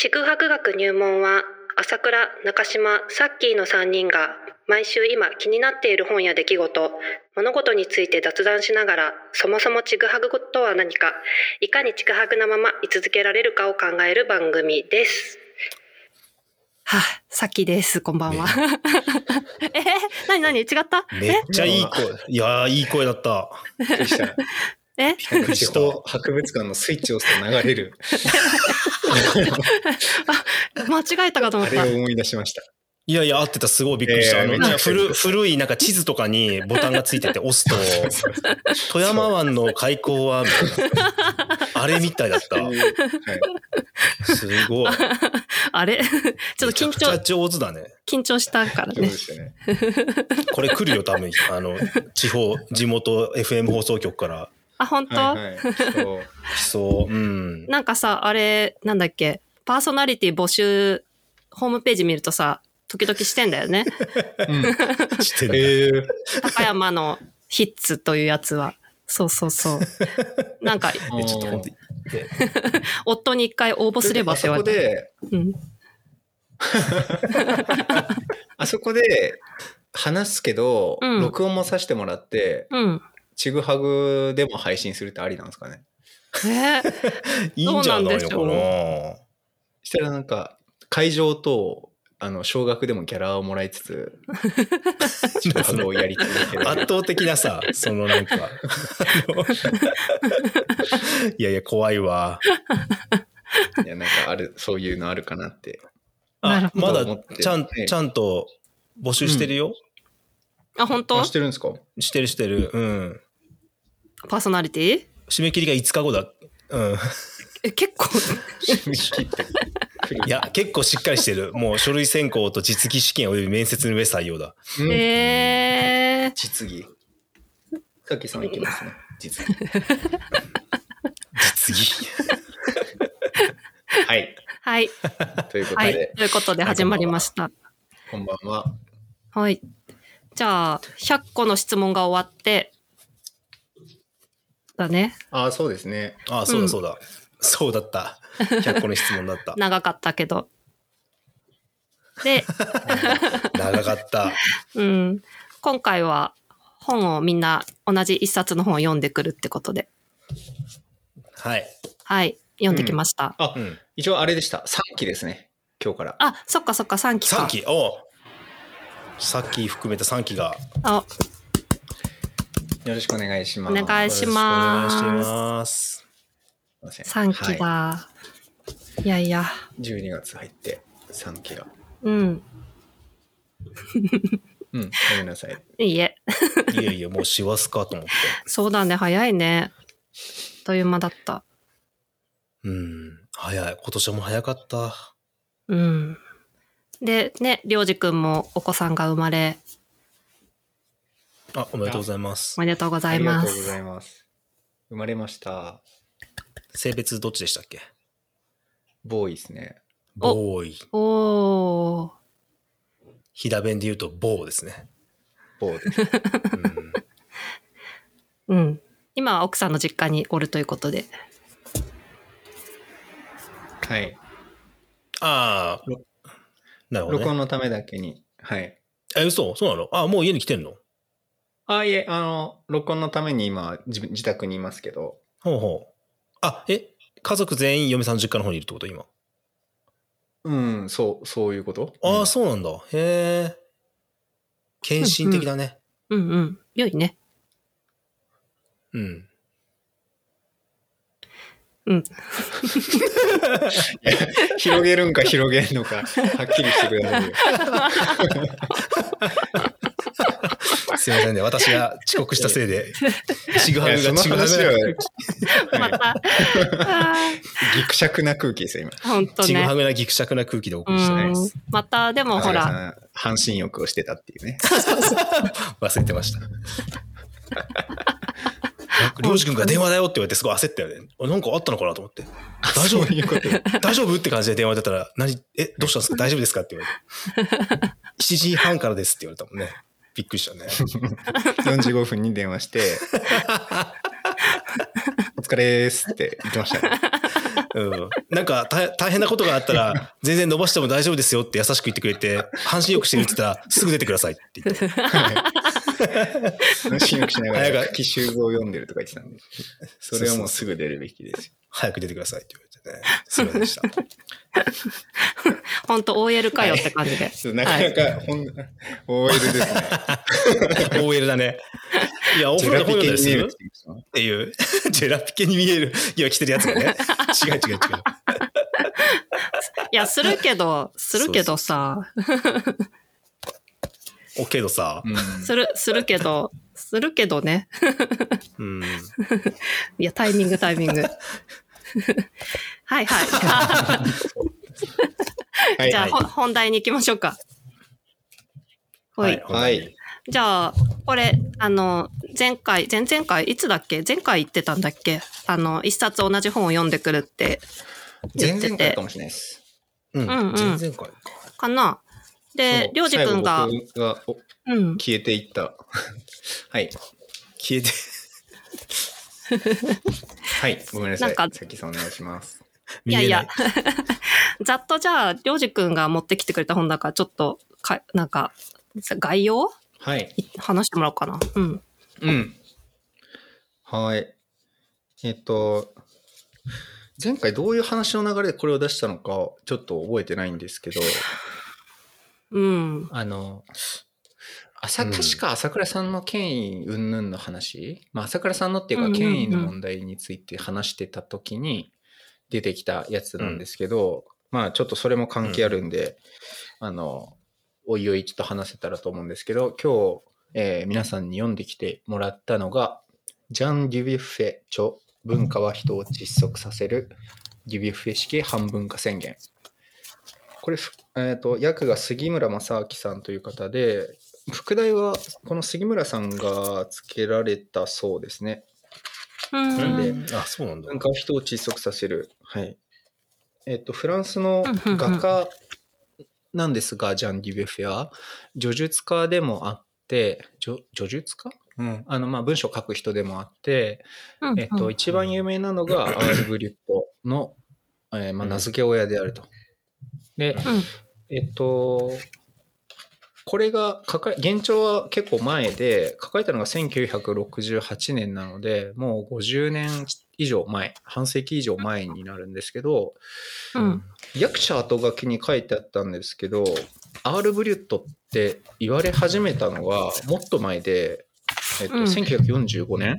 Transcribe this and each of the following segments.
ちぐはぐ学入門は朝倉中島サッキーの3人が毎週今気になっている本や出来事物事について雑談しながらそもそもちぐはぐとは何かいかにちぐはぐなまま居続けられるかを考える番組です。はあ、さっきです。こんばんは。え、なになに違った？めっちゃいい声。いやー、いい声だった。え？地方博物館のスイッチを押すと流れる、間違えたかと思った。あれを思い出しました。いやいや、合ってた。すごいびっくりした。あの、えーめっちゃ古古いなんか地図とかにボタンがついてて押すと、富山湾の開港は、みたいな。あれみたいだった。はい、すごい。あれ？ちょっと緊張、上手だね。緊張したからねね。これ来るよ、多分。あの、地方、地元 FM 放送局からあ、本当、はいはい。そう来そう。うん。なんかさ、あれ、なんだっけ、パーソナリティ募集、ホームページ見るとさ、時々してんだよね。うん、してる。えー、高山のヒッツというやつは。そうそうそう。なんか、えちょっと本当に。で夫に一回応募すればあそこって言われて。で、うん。あそこで話すけど、うん録音もさせてもらって、うん。ちぐはぐでも配信するってありなんですかね。え いいんじゃないのかなしたらなんか、会場と、あの、少額でもギャラをもらいつつ。圧倒的なさ、そのなんか、あの いやいや、怖いわ。いや、なんかある、そういうのあるかなって。なるほどまだちゃん、ねちゃんと募集してるよ。あ、本当？あ、してるんですか？してるしてる。うん。パーソナリティ？締め切りが5日後だ。うん。え、結構、締め切ってくる。いや、結構しっかりしてる。もう書類選考と実技試験及び面接の上採用だ。うんえー、実技。さっきさんいきますね。実技。実技。はい。はい。ということはい。で、ということで始まりました。こんばんは。はい。じゃあ、100個の質問が終わって、だね。ああ、そうですね。ああ、そうだそうだ。そうだった。100個の質問だった。長かったけど。で、長かった。うん。今回は本をみんな同じ一冊の本を読んでくるってことで。はい。はい。読んできました。あ、うん。一応あれでした。3期ですね。今日から。あ、そっかそっか、3期か。3期。おうさっき含めた3期が。あ、よろしくお願いします。お願いしますお願いします。すいません。3期だ。、はいやいや。い。12月入って3期が。うん。うん。ごめんなさい。いいえ。いやいや、もう師走かと思って。そうだね、早いね。あっという間だった。うん。早い。今年も早かった。うん。で、ね、りょうじくんもお子さんが生まれ、あ、おめでとうございますお。めでとうござあいまりがとうござす。います。生まれました。性別どっちでしたっけ？ボーイですね。おボーイ。おー。飛騨弁で言うとボーですね。ボーです。うんうん。今は奥さんの実家におるということで。はい。ああろ。なるほど、ね。録音のためだけに。はい。え、嘘？そうなの？あ、もう家に来てんの？あ、いえ、あの、録音のために今、自分自宅にいますけど、ほうほう。あ、え、家族全員嫁さんの実家の方にいるってこと今？うん、そう、そういうことああ、うんそうなんだ。へえ。献身的だね。うんうん。良いね。うん。うん。広げるんか広げんのか、はっきりしてくださいよ。すいませんね。私が遅刻したせいで、ちぐはいぐがちぐはぐ話はが、また。あぎくしゃくな空気ですよ、今。ーほんとねちぐは。ぐなぎくしゃくな空気でお送うりしてんます。。また、でもほら、ら。半身浴をしてたっていうね。忘れてました。りょうじくんが電話だよって言われてすごい焦ったよね。あなんかあったのかなと思って。大丈夫？大丈夫？って感じで電話出たら、何、え、どうしたんですか？大丈夫ですか？って言われて。7時半からですって言われたもんね。びっくりしたね。45分に電話して、お疲れーすって言ってましたね。うん。なんか大大変なことがあったら、全然伸ばしても大丈夫ですよって優しく言ってくれて、半身浴してるって言ったら、すぐ出てくださいって言って。信用しながら奇襲像を読んでるとか言ってたんで、それはもうすぐ出るべきですよ。早く出てくださいって言われてね。すいませんでした。本当 OL かよって感じで。そうなかなか、ほん、OL ですね。OL だね。いや、おジ風呂で本読んだりするっっていう。ジェラピケに見える。今着てるやつがね。違う違う違う。いや、するけど、するけどさ、おけどさ、うんする、するけど、するけどね。うん。いや、タイミング、タイミング。はいはい。はいじゃあ、はいほ本題に行きましょうか。ほい。はい。じゃあ、これ、あの、前回、前々回、いつだっけ？前回言ってたんだっけ？あの、一冊同じ本を読んでくるって言ってて全然回か、もしれないです。うん。うんうん全然かいか。かな？で、りょうじくんががおうん。消えていった。はい。消えて。はい。ごめんなさい。なんかさきさんお願いします。いやいや見えな、ざっとじゃあ、りょうじくんが持ってきてくれた本だから、ちょっと、か、なんか、概要？はい。い話してもらおうかな。うん。うん。はい。えっと、前回どういう話の流れでこれを出したのかちょっと覚えてないんですけど、うん。あの、朝、うん確か朝倉さんの権威云々の話、まあ朝倉さんのっていうかうんうんうん権威の問題について話してた時に出てきたやつなんですけど、まあちょっとそれも関係あるんで、あの、おいおいちょっと話せたらと思うんですけど、今日、えー皆さんに読んできてもらったのが、ジャン・デュビュッフェ著文化は人を窒息させるデュビュッフェ式半分化宣言。これ、ふえー、と訳が杉村正明さんという方で、副題はこの杉村さんがつけられたそうですね。うん。なんでうんあ、そうなんだ文。化は人を窒息させる。はい。えっ、と、フランスの画家なんですが、ジャン・デュベフェは、叙述家でもあって、叙叙述家？うん。あの、まあ、文章を書く人でもあって、うんえっと、一番有名なのが、アール・ブリュットの、えーまあ、名付け親であると。で、うんえっと、これが抱え、現状は結構前で、抱えたのが1968年なので、もう50年以上前、半世紀以上前になるんですけど、うん。訳者後書きに書いてあったんですけど、アール・ブリュットって言われ始めたのはもっと前で、えっと、うん1945年？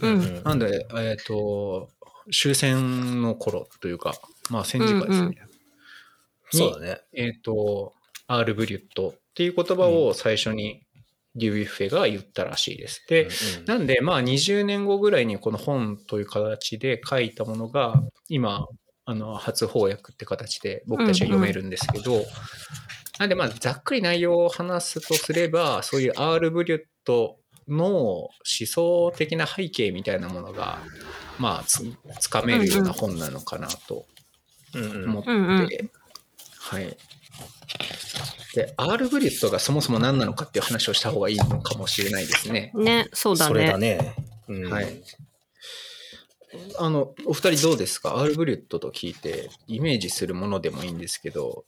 うん。なんで、えっ、と、終戦の頃というか、まあ戦時下ですね。うんうんそうだね。えっ、と、アール・ブリュットっていう言葉を最初にデュビュッフェが言ったらしいです。で、うんなんで、まあ20年後ぐらいにこの本という形で書いたものが、今、あの、初翻訳って形で僕たちは読めるんですけど、なんでまあざっくり内容を話すとすれば、そういうアール・ブリュットの思想的な背景みたいなものが、まあつ、つかめるような本なのかなと思って、うんうん。はい。で、アール・ブリュットがそもそも何なのかっていう話をした方がいいのかもしれないですね。ね、そうだそれだね。ね。うんはい。あの、お二人どうですか？アール・ブリュットと聞いて、イメージするものでもいいんですけど、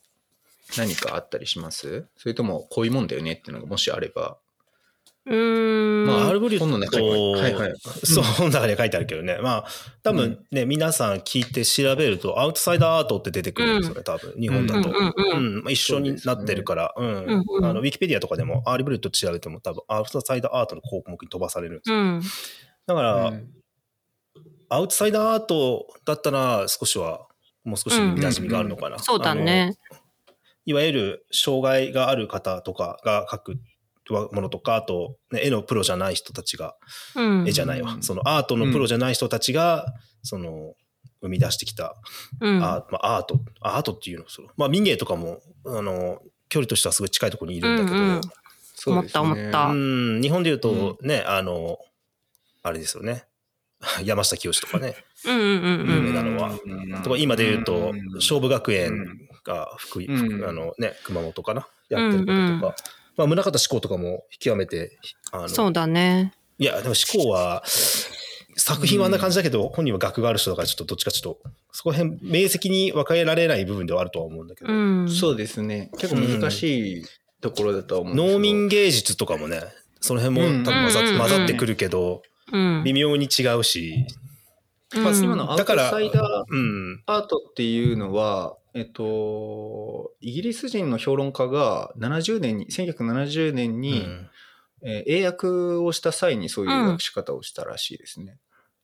何かあったりします？それとも、こういうもんだよねっていうのがもしあれば。うーん。まあ、アあルブリュット、はいはいそう、本の中に書いてあるけどね。まあ、多分ね、皆さん聞いて調べると、アウトサイダーアートって出てくるんですよね、多分、日本だと。うん一緒になってるから、うんうんうんあのウィキペディアとかでも、アールブリュットって調べても、多分、アウトサイダーアートの項目に飛ばされるんですよ。うん。だから、うんアウトサイダーアートだったら、少しは、もう少し馴染みがあるのかな。そうだね。いわゆる障害がある方とかが描くものとか、あと、ね、絵のプロじゃない人たちが、うん。絵じゃないわ、うん。そのアートのプロじゃない人たちが、その、生み出してきたうん。アー,、まあ、アート、アートっていうの？その、まあ民芸とかも、あの、距離としてはすごい近いところにいるんだけど、うんうん。そうね。思った思った。うん、日本で言うとね、あの、あれですよね。山下清とかね。有名なのは。うん。とか今で言うと、勝負学う園んが福井、うん。あのね、熊本かな？やってることとか。うんうんまあ、宗像志功とかも極めて、あの、そうだね。いや、でも志功は、作品はあんな感じだけど、本人は学がある人だからちょっとどっちかちょっと、そこら辺、明晰に分かれられない部分ではあるとは思うんだけど。うん。そうですね。結構難しいところだとは思うんですけど農民芸術とかもね、その辺も多分混ざ,、うん混ざってくるけど、うん。微妙に違うし、まあ今のアウトだからサイダーうん。アートっていうのは、えっと、イギリス人の評論家が70年に、1970年に、うんえー英訳をした際にそういう訳し方をしたらしいですね。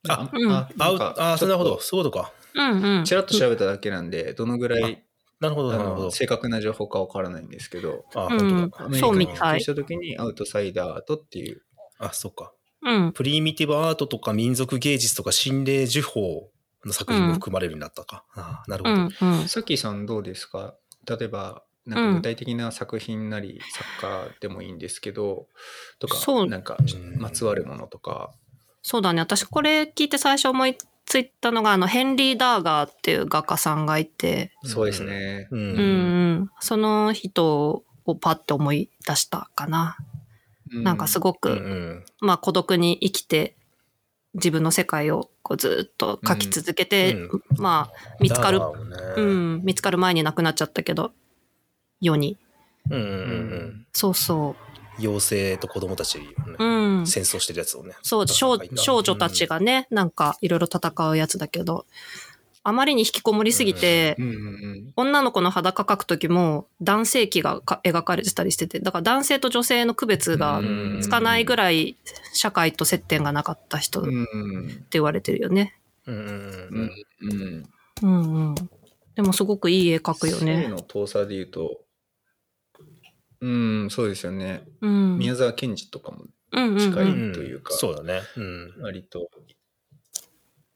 あうんあなんかあ、それなるほど。ちょっそういうことか。うんうん。ちらっと調べただけなんで、どのぐらいなるほど、あなるほどの。正確な情報かわからないんですけど、あ、うん本当だ。アメリカそうみたいに普及した時にアウトサイダーアートっていう、あ、そっか。うん。プリミティブアートとか民族芸術とか心霊呪法の作品も含まれるようになったか。あなるほど。うんうん。さっきさんどうですか？例えば、なんか具体的な作品なり作家でもいいんですけど、とそうか、なんかうんまつわるものとか、そうだね。私これ聞いて最初思いついたのが、あの、ヘンリー・ダーガーっていう画家さんがいて、そうですね。う。うんんうん。その人をパッて思い出したかな。なんかすごごく、うんうんまあ孤独に生きて、自分の世界をこうずっと描き続けて、うんまあ見つかる、ねうん、見つかる前に亡くなっちゃったけど、世に。うんうんうんうん。そうそ妖精と子供たち、ねう。うん。戦争してるやつをね。そう、少少女たちがね、なんかいろいろ戦うやつだけど、あまりに引きこもりすぎて、うんうんうん。女の子の裸描くときも男性器がか描かれてたりしてて、だから男性と女性の区別がうんつかないぐらい社会と接点がなかった人ってうん言われてるよね。うんうんううんんうん。うんうん。でもすごくいい絵描くよ性ね。の遠さで言うと、うん、そうですよね。うん。宮沢賢治とかもうんうん近いうんうんというかそうだね。うん。割と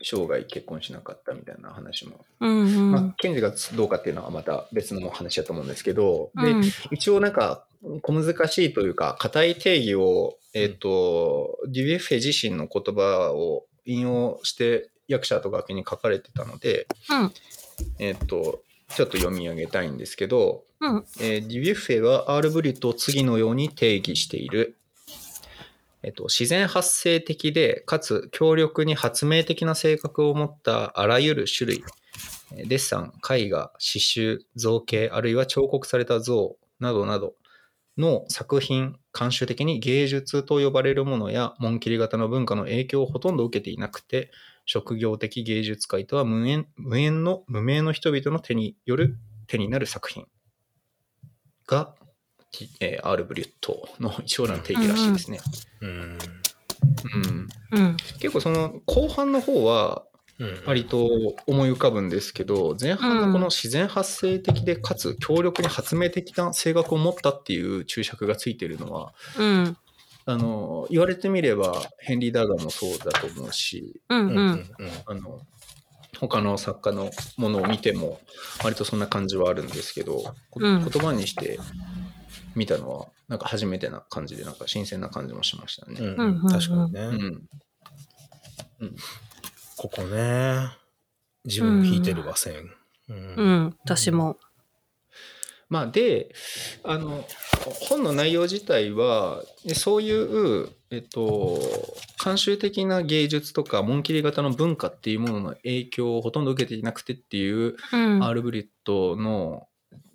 生涯結婚しなかったみたいな話も。うんうん。まあ、賢治がどうかっていうのはまた別の話だと思うんですけど、でうん。一応なんか小難しいというか硬い定義を、えっ、と、デュエッフェ自身の言葉を引用して役者と楽器に書かれてたので、うん。えっ、と、ちょっと読み上げたいんですけど、うん。えーデュビュッフェはアール・ブリュットを次のように定義している。えっと、自然発生的で、かつ強力に発明的な性格を持ったあらゆる種類、デッサン、絵画、刺繍、造形、あるいは彫刻された像などなどの作品、慣習的に芸術と呼ばれるものや紋切り型の文化の影響をほとんど受けていなくて、職業的芸術界とは無縁無縁の無名の人々の手による手になる作品が、えーアール・ブリュットの一応な定義らしいですね。うん。うんうん結構その後半の方はうん。割と思い浮かぶんですけど前半のこの自然発生的でかつ強力に発明的な性格を持ったっていう注釈がついてるのはうんあの言われてみればヘンリー・ダーガーもそうだと思うしうん。あの他の作家のものを見ても割とそんな感じはあるんですけど、こうん言葉にして見たのはなんか初めてな感じでなんか新鮮な感じもしましたね。うんうん。うん確かにね。うん。ここね。自分も弾いてるわ、線。うん。うん。私も。まあであの本の内容自体はでそういう、えっと、慣習的な芸術とか紋切り型の文化っていうものの影響をほとんど受けていなくてっていううん。アール・ブリットの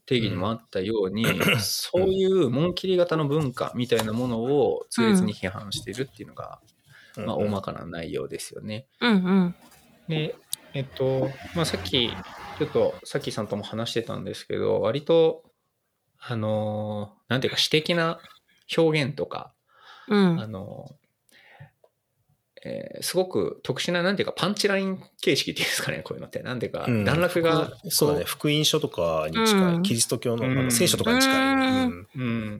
定義にもあったように、そういう紋切り型の文化みたいなものを痛烈に批判しているっていうのが、まあ、大まかな内容ですよね。うんうん。で、えっと、まあ、さっき、ちょっと、さっきさんとも話してたんですけど、割と、あのーなんていうか、詩的な表現とか、うん。あのーえーすごく特殊な、なんていうか、パンチライン形式っていうんですかね、こういうのって。なんていうか、うん段落が、そうだね。福音書とかに近い。うんキリスト教のあうんの聖書とかに近い。うんうん、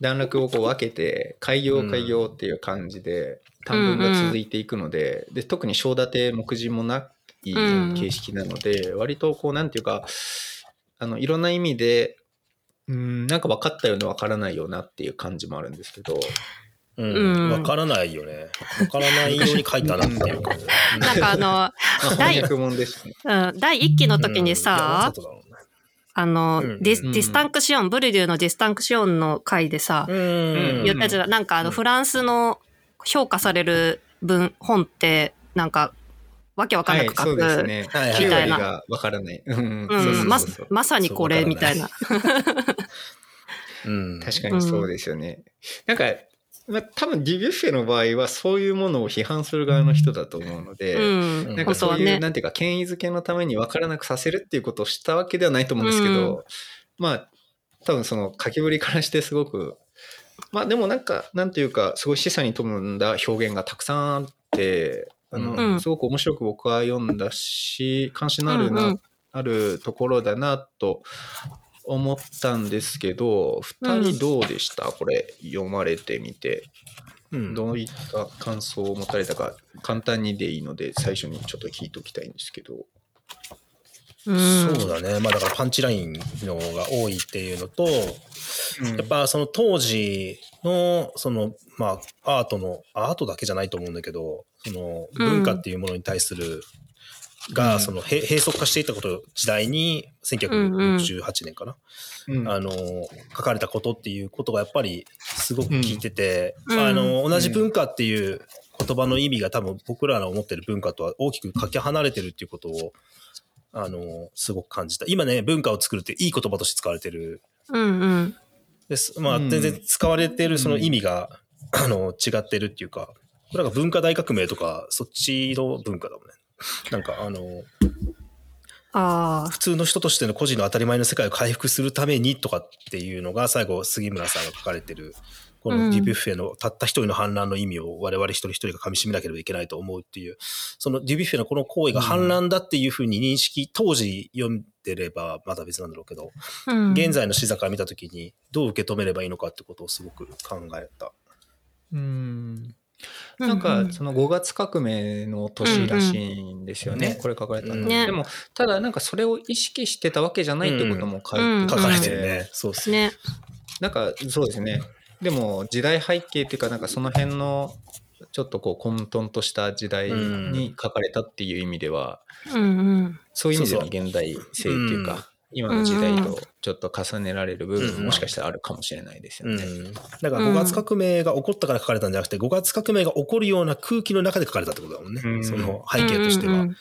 段落をこう分けて開業開業っていう感じで短文が続いていくので,、で特に章立て目次もないうん形式なので、割とこうなんていうかあのいろんな意味でうんなんか分かったような分からないようなっていう感じもあるんですけど、ううんん。わからないよね。わからないように書いたなっていう感じ。なんかあの、まあ、第ね。うん、第一期の時にさうねあの、うんディスうんディスタンクシオン、ブルデューのディスタンクシオンの回でさ、うん言ったやつだ、なんかあの、うんフランスの評価される文、本って、なんか、わけわかんなく書く。ね。はいはい9みたいなわからない。うんうそうそん、まうそうまさにこれみたいな。うん。確かにそうですよね。なんか、まあ、多分ディビュッフェの場合はそういうものを批判する側の人だと思うので、うん、なんかそういう、ね。なんていうか、権威づけのために分からなくさせるっていうことをしたわけではないと思うんですけど、まあ、多分その書きぶりからしてすごく、まあでもなんか、なんていうか、すごい示唆に富んだ表現がたくさんあって、あの、うん。すごく面白く僕は読んだし、関心のあるな、うんうん。あるところだなと思ったんですけど、二人どうでした、これ読まれてみて。うんどういった感想を持たれたか、簡単にでいいので、最初にちょっと聞いておきたいんですけど。うんそうだね。まあだからパンチラインのが多いっていうのと、やっぱその当時のそのまあアートのアートだけじゃないと思うんだけどその文化っていうものに対する、がうん。そのへ閉塞化していったこと時代に1968年かな、うんあの書かれたことっていうことがやっぱりすごく聞いてて、うん。あの同じ文化っていう言葉の意味が多分僕らの思ってる文化とは大きくかけ離れてるっていうことをあのすごく感じた。今ね文化を作るっていい言葉として使われてる。うんうん。です。まあ、うん。全然使われてるその意味が、あの、違ってるっていうか、これなんか文化大革命とか、そっちの文化だもんね。なんか、あの、ああ。普通の人としての個人の当たり前の世界を回復するためにとかっていうのが、最後、杉村さんが書かれてる、こうんのディビュッフェのたった一人の反乱の意味を我々一人一人が噛み締めなければいけないと思うっていう、そのディビュッフェのこの行為が反乱だっていうふうに認識、当時読んでればまだ別なんだろうけど、うん現在の視座から見たときにどう受け止めればいいのかってことをすごく考えた。うんうんなんかその5月革命の年らしいんですよね、うんうん。これ書かれたの、ね。でもただなんかそれを意識してたわけじゃないってことも書いてうん書てかれてるね。そうですね。ね。なんかそうですね。でも時代背景っていうかなんかその辺のちょっとこう混沌とした時代に書かれたっていう意味では、うんうん。そういう意味でのそう現代性っていうか、うん今の時代とちょっと重ねられる部分うんももしかしたらあるかもしれないですよね。うん。だから5月革命が起こったから書かれたんじゃなくて、5月革命が起こるような空気の中で書かれたってことだもんね。うんその背景としては。うん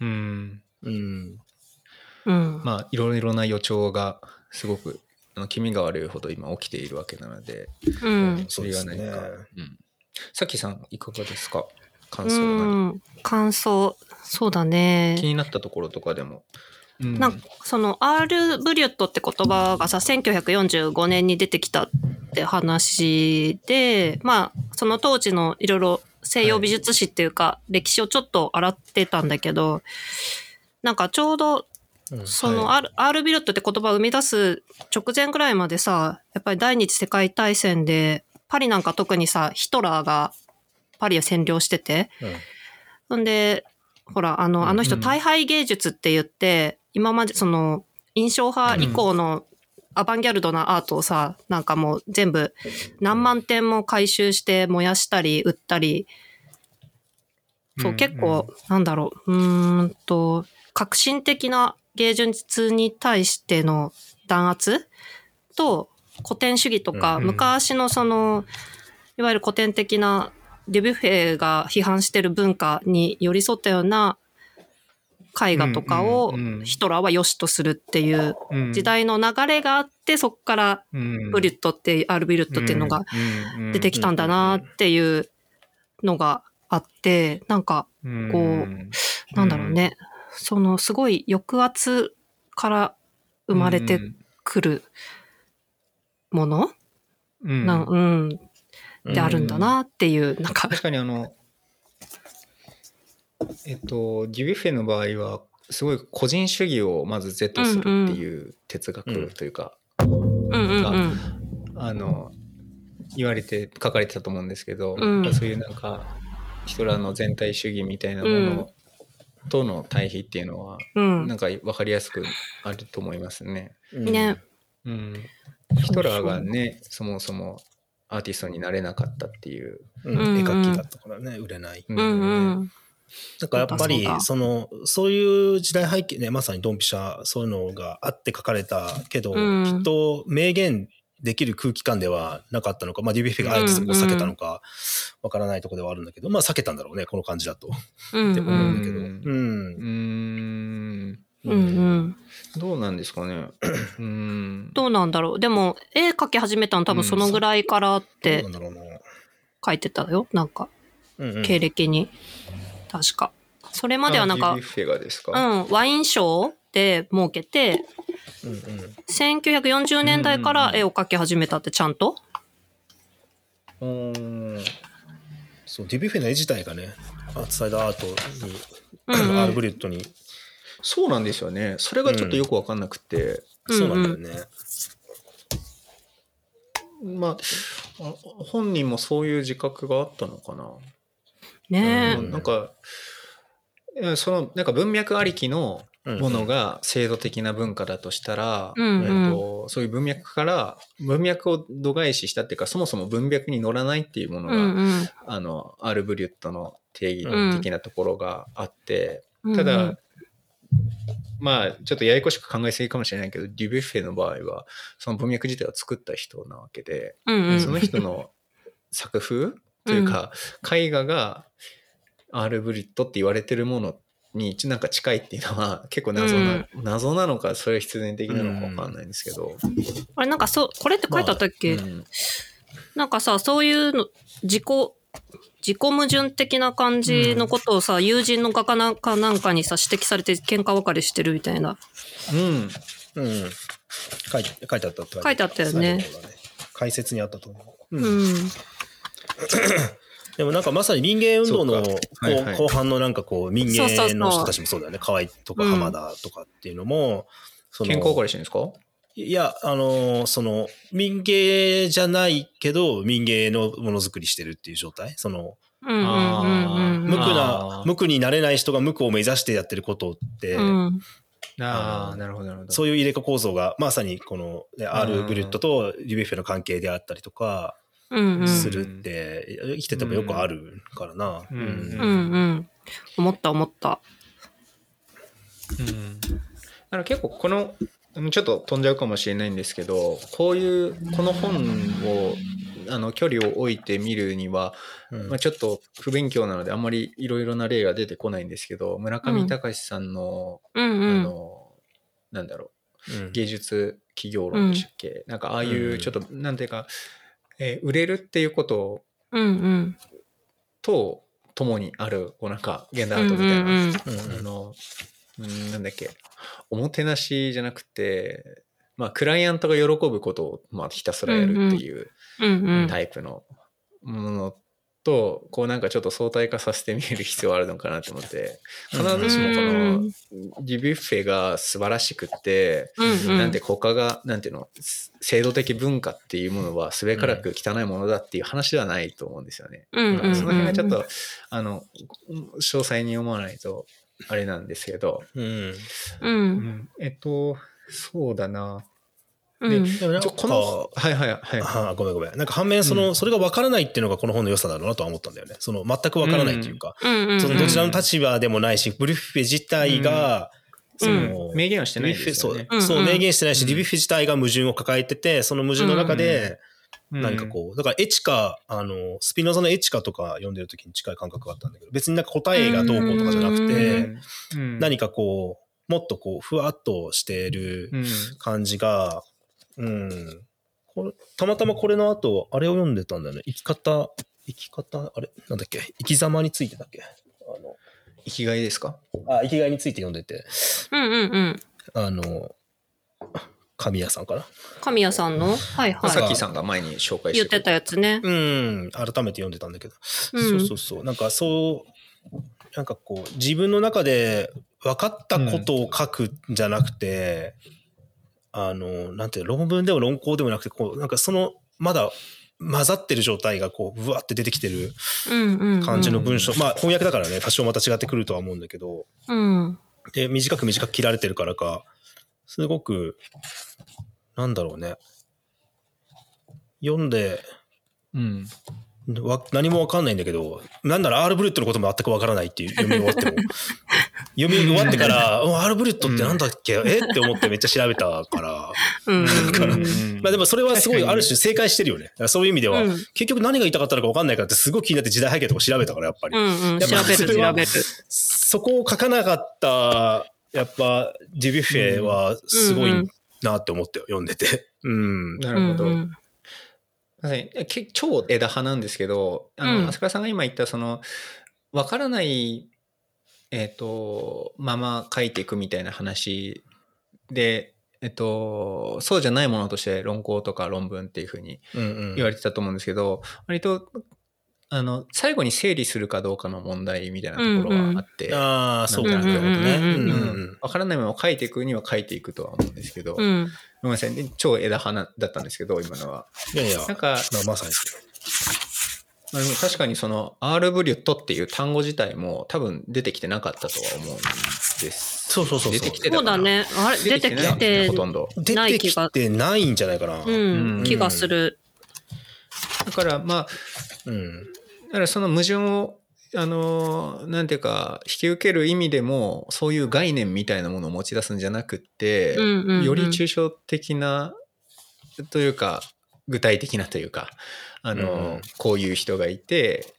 うんうん。うん。まあいろいろな予兆がすごくあの気味が悪いほど今起きているわけなので、うん。それは何か、うん、さきさんいかがですか？感想う何、ん。感想。そうだね。気になったところとかでも。うん。なんかそのアール・ブリュットって言葉がさ1945年に出てきたって話でまあその当時のいろいろ西洋美術史っていうか、歴史をちょっと洗ってたんだけどなんかちょうどうんそのはアール,、アール・ビルットって言葉を生み出す直前ぐらいまでさやっぱり第二次世界大戦でパリなんか特にさヒトラーがパリを占領してて。うん。ほんで、ほら、あの、あの人、うん。大敗芸術って言って、今までその、印象派以降のアバンギャルドなアートをさ、なんかもう全部何万点も回収して燃やしたり売ったり、そう、ん結構、なんだろう、うーんと、革新的な芸術に対しての弾圧？と古典主義とか、うん昔のその、いわゆる古典的なデュビュッフェが批判してる文化に寄り添ったような絵画とかをヒトラーは良しとするっていううん。時代の流れがあって、そこからブリュットって、アール・ビルットっていうのが出てきたんだなっていうのがあって、なんか、こうなんだろうね、そのすごい抑圧から生まれてくるもの、うん。なん。うん、であるんだなっていう、なんか、確かにあのえっとデュビュッフェの場合はすごい個人主義をまず是とするっていう哲学というか。あの言われて書かれてたと思うんですけど、うんそういうなんかヒトラーの全体主義みたいなものとの対比っていうのは、うんなんか分かりやすくあると思いますね。ね。うん、ヒトラーがねそもそもアーティストになれなかったっていう。絵描きだったからね、売れない。ううんうん。なんかやっぱりそのそういう時代背景ねまさにドンピシャそういうのがあって書かれたけど、うんきっと名言できる空気感ではなかったのか、まあ、デュビュッフェがあえてそこを避けたのか、わからないところではあるんだけど、まあ、避けたんだろうね、この感じだと。うんって思うんだけど。うんうんう。ーん。うんうん。どうなんですかね。うーん。どうなんだろう。でも、絵描き始めたの多分そのぐらいからってなんだろうな。書いてたよ。なんか、うんうん経歴に。確か。それまではなんかあビュッ、フェがですか、うん、ワインショーで設けて、うんうん1940年代から絵を描き始めたってちゃんと？うーん。そう、デュビュッフェの絵自体がね、アーツサイドアートに、うんうんアルブリュットに、そうなんですよね。それがちょっとよくわかんなくて。うんそうなんだよね。まあ、あ本人もそういう自覚があったのかな。ねえ、うんなんか、うんその、なんか文脈ありきのうん。ものが制度的な文化だとしたら、うんうん。えっと、そういう文脈から、文脈を度外視したっていうか、そもそも文脈に乗らないっていうものが、うんあの、アルブリュットの定義的なところがあって、うん。ただ、うんまあ、ちょっとややこしく考えすぎかもしれないけど、デュビュッフェの場合は、その文脈自体を作った人なわけで、うんうん、その人の作風というか、絵画がアールブリットって言われてるものになんか近いっていうのは 結構謎な、謎なのか、それは必然的なのかわかんないんですけど。あれなんかそう、これって書いてあったっけ、うんなんかさ、そういうの、自己、自己矛盾的な感じのことをさ、友人の画家なんかなんかにさ、指摘されて喧嘩別れしてるみたいな。うん。うん。書いて書いてあった書いてあったよね最後の方が解説にあったと思う。ううんん。でもなんかまさに民芸運動の後半のなんかこう民芸の人たちもそうだよね。河合とかうん浜田とかっていうのも、その喧嘩別れしてるんですか？いや、あのーその、民芸じゃないけど、民芸のものづくりしてるっていう状態？その。無垢あな、ー無垢になれない人が無垢を目指してやってることって、うん。ああ、なるほど、なるほど。そういう入れ子構造が、まさにこの、ね、アール・ブリュットとリュビッフェの関係であったりとか。するって、生きててもよくあるからな。うんうんうん。思った思った。うん。だから結構この、うんちょっと飛んじゃうかもしれないんですけど、こういう、この本を、あの、距離を置いて見るには、うんまあ、ちょっと不勉強なのであんまりいろいろな例が出てこないんですけど、村上隆さんの、うんうん。あの、なんだろうんう、芸術企業論でしたっけ、なんかああいうちょっと、なんていうか、えー売れるっていうこと。と共にある、こうなんか現代アートみたいな、うんあの、うんなんだっけ、おもてなしじゃなくて、まあ、クライアントが喜ぶことを、まあ、ひたすらやるっていう。タイプのものと、こうなんかちょっと相対化させてみる必要はあるのかなと思って、必ずしもこのデュビュッフェが素晴らしくって。なんて他が、なんていうの、制度的文化っていうものはすべからく汚いものだっていう話ではないと思うんですよね。その辺がちょっと、あの、詳細に読まないとあれなんですけど、うん。えっと、そうだな。うん。でもなんかちょこの、はいはいはい。ああごめんごめん。なんか反面、その、うんそれが分からないっていうのがこの本の良さだろうなとは思ったんだよね。その、全く分からないっていうか、うんうん。その、どちらの立場でもないし、ブリュッフェ自体が、その、明言はしてないね。そう、そううんうん明言してないし、うんデュビュッフェ自体が矛盾を抱えてて、その矛盾の中で、うん何かこう、だからエチカ、あの、スピノザのエチカとか読んでる時に近い感覚があったんだけど、別になんか答えがどうこうとかじゃなくうて、うん何かこう、もっとこう、ふわっとしてるうん感じが、うん。これたまたまこれの後、あれを読んでたんだよね。生き方、生き方、あれ？なんだっけ？生き様についてだっけ？あの、生きがいですか？あ、生きがいについて読んでて、うんうんうん。あの、神谷さんかな？神谷さんの？はいはい。さっきさんが前に紹介して言ってたやつね。うん、改めて読んでたんだけど、うん。そうそうそう、なんかそう、なんかこう、自分の中で分かったことを書くんじゃなくて、あの、なんていうの論文でも論考でもなくて、こう、なんかその、まだ混ざってる状態がこう、ぶわって出てきてるうんうんうん。感じの文章、まあ翻訳だからね、多少また違ってくるとは思うんだけど、うん。で、短く短く切られてるからか、すごく、なんだろうね。読んで、うん。わ何もわかんないんだけど、なんならアールブルットのことも全くわからないっていう読み終わっても。読み終わってから、うんアールブリュットってなんだっけ、え？って思ってめっちゃ調べたから。うんからうんまあでもそれはすごいある種正解してるよね。そういう意味では、うん結局何が言いたかったのか分かんないからってすごい気になって時代背景とか調べたからやっぱり。うんうん、やっぱ調べるそれは調べる。そこを書かなかった、やっぱデュビュッフェはすごいなって思って読んでて。うん。なるほど。うんうんはい、け超枝葉なんですけど、あの、うん。浅倉さんが今言った、その、わからない、えっ、と、まま書いていくみたいな話で、えっ、と、そうじゃないものとして論考とか論文っていうふうにうんうん。言われてたと思うんですけど、割と、あの、最後に整理するかどうかの問題みたいなところはあって、ああ、そうなか、なるほどね。うんうんうんうんうんわからないものを書いていくには書いていくとは思うんですけど、ごうんめんなさい、で超枝葉なだったんですけど、今のは。いやいや、なんか、まあまさに。まあでも確かにその R ブリュットっていう単語自体も多分出てきてなかったとは思うんです。そうそうそうそう出てきてそうだね。あれ、出てきてほとんど。出てきない気がてないんじゃないかな。ううんん、気がする。だからまあ、うん。だからその矛盾を、あの、なんていうか、引き受ける意味でも、そういう概念みたいなものを持ち出すんじゃなくって、うんうんうんより抽象的な、というか、具体的なというか、あの、うんこういう人がいて、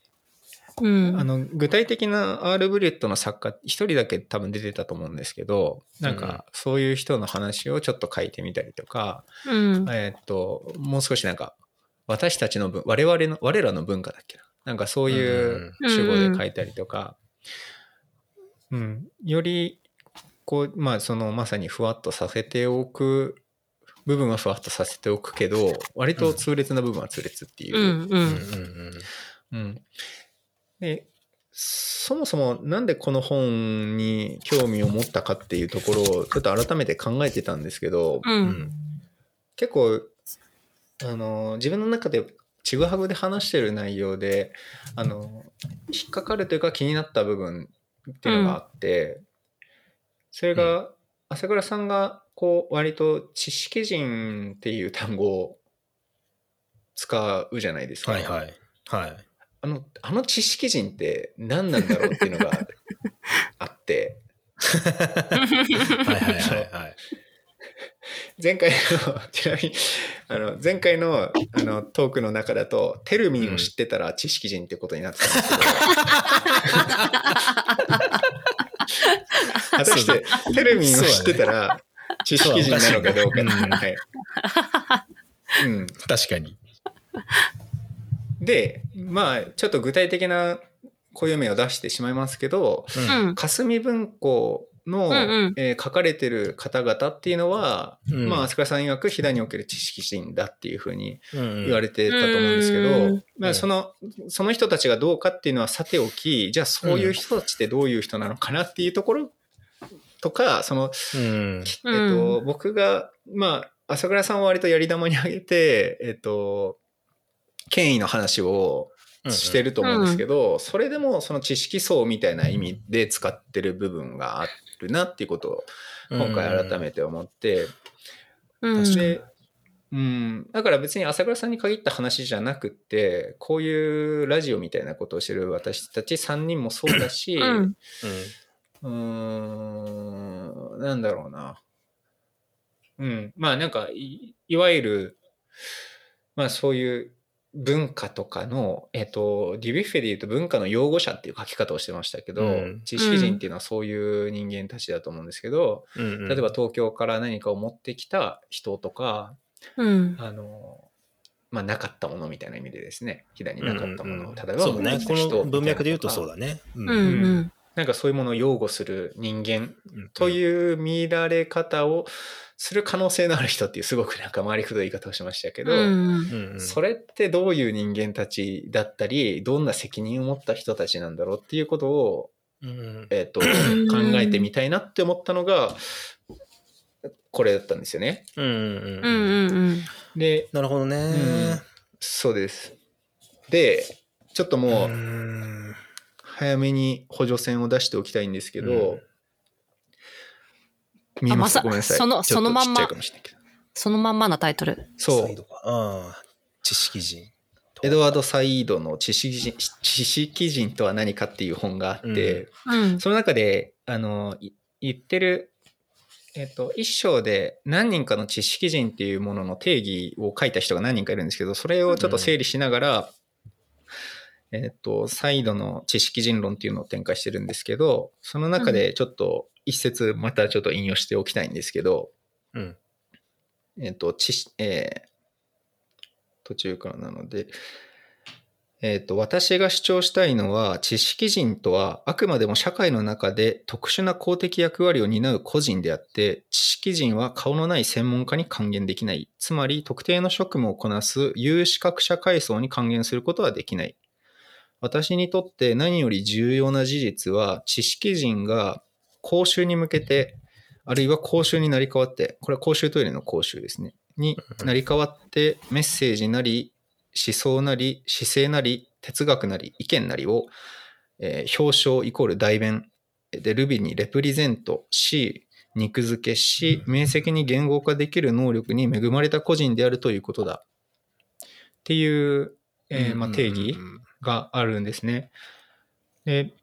うん。あの具体的な R ブリュットの作家一人だけ多分出てたと思うんですけどなんうんかそういう人の話をちょっと書いてみたりとか、うん。えーっともう少しなんか私たちの文我々の我らの文化だっけななんかそういううん主語で書いたりとか、うんよりこうまあそのまさにふわっとさせておく部分はふわっとさせておくけど割と痛烈な部分は痛烈っていう。うん。ううんうんん。うん、でそもそもなんでこの本に興味を持ったかっていうところをちょっと改めて考えてたんですけど、う。うんん結構あの自分の中でちぐはぐで話してる内容であの引っかかるというか気になった部分っていうのがあって、それが朝倉さんがこう割と知識人っていう単語を使うじゃないですか。はいはい。はい。あの、あの知識人って何なんだろうっていうのがあって、はいはいはいはい。前回の、ちなみに、あの、前回のあのトークの中だと、テルミンを知ってたら知識人ってことになってたんですけど、果たして、テルミンを知ってたら知識人なのかどうか。はい。うん。確かに。で、まあ、ちょっと具体的な暦名を出してしまいますけど、うんうん。霞文庫の、うんうん。えー書かれてる方々っていうのは、うん。まあ、飛鳥さん曰く飛騨における知識人だっていうふうに言言われてたと思うんですけど、うんまあ、その、その人たちがどうかっていうのはさておき、じゃあそういう人たちってどういう人なのかなっていうところとか、その、うん。えっと、僕が、まあ、朝倉さんを割とやり玉にあげて、えっと、権威の話をしてると思うんですけど、それでもその知識層みたいな意味で使ってる部分があるなっていうことを今回改めて思って、うん。で、うん、だから別に朝倉さんに限った話じゃなくって、こういうラジオみたいなことをしてる私たち3人もそうだし、うん。ん、なんだろうな。うん。まあなんかい、いわゆる、まあそういう文化とかの、えっと、デュビュッフェで言うと文化の擁護者っていう書き方をしてましたけど、うん知識人っていうのはそういう人間たちだと思うんですけど、うん例えば東京から何かを持ってきた人とか、うん。あの、まあなかったものみたいな意味でですね、飛騨になかったものを、うんうん例えばそうね。こ持ってきた人の文脈で言うとそうだね。ううん。うん。なんかそういうものを擁護する人間うんという見られ方をする可能性のある人っていうすごくなんか回りくどい言い方をしましたけど、それってどういう人間たちだったり、どんな責任を持った人たちなんだろうっていうことを、うんえっ、と、考えてみたいなって思ったのが、これだったんですよね。うんうんううんん。うん。で、なるほどね。そうです。で、ちょっともう、ん早めに補助線を出しておきたいんですけど、うん見えますあまさごめんなさい。そのそのまんまそのまんまなタイトル？そう知識人。エドワード・サイードの知識人知識人とは何かっていう本があって、うん。その中であのい言ってる、えっと、一章で何人かの知識人っていうものの定義を書いた人が何人かいるんですけどそれをちょっと整理しながら、えっと、サイドの知識人論っていうのを展開してるんですけどその中でちょっと一節またちょっと引用しておきたいんですけど、うん。えっ、と、知識、えー途中からなので、えっ、と、私が主張したいのは、知識人とは、あくまでも社会の中で特殊な公的役割を担う個人であって、知識人は顔のない専門家に還元できない。つまり、特定の職務をこなす有資格者階層に還元することはできない。私にとって何より重要な事実は、知識人が公衆に向けて、あるいは公衆になり変わって、これは公衆トイレの公衆ですね。になり変わってメッセージなり思想なり姿勢なり哲学なり意見なりを、えー表彰イコール代弁。でルビにレプリゼントし肉付けし明晰に言語化できる能力に恵まれた個人であるということだ。っていう、えーまあ、定義があるんですね。で、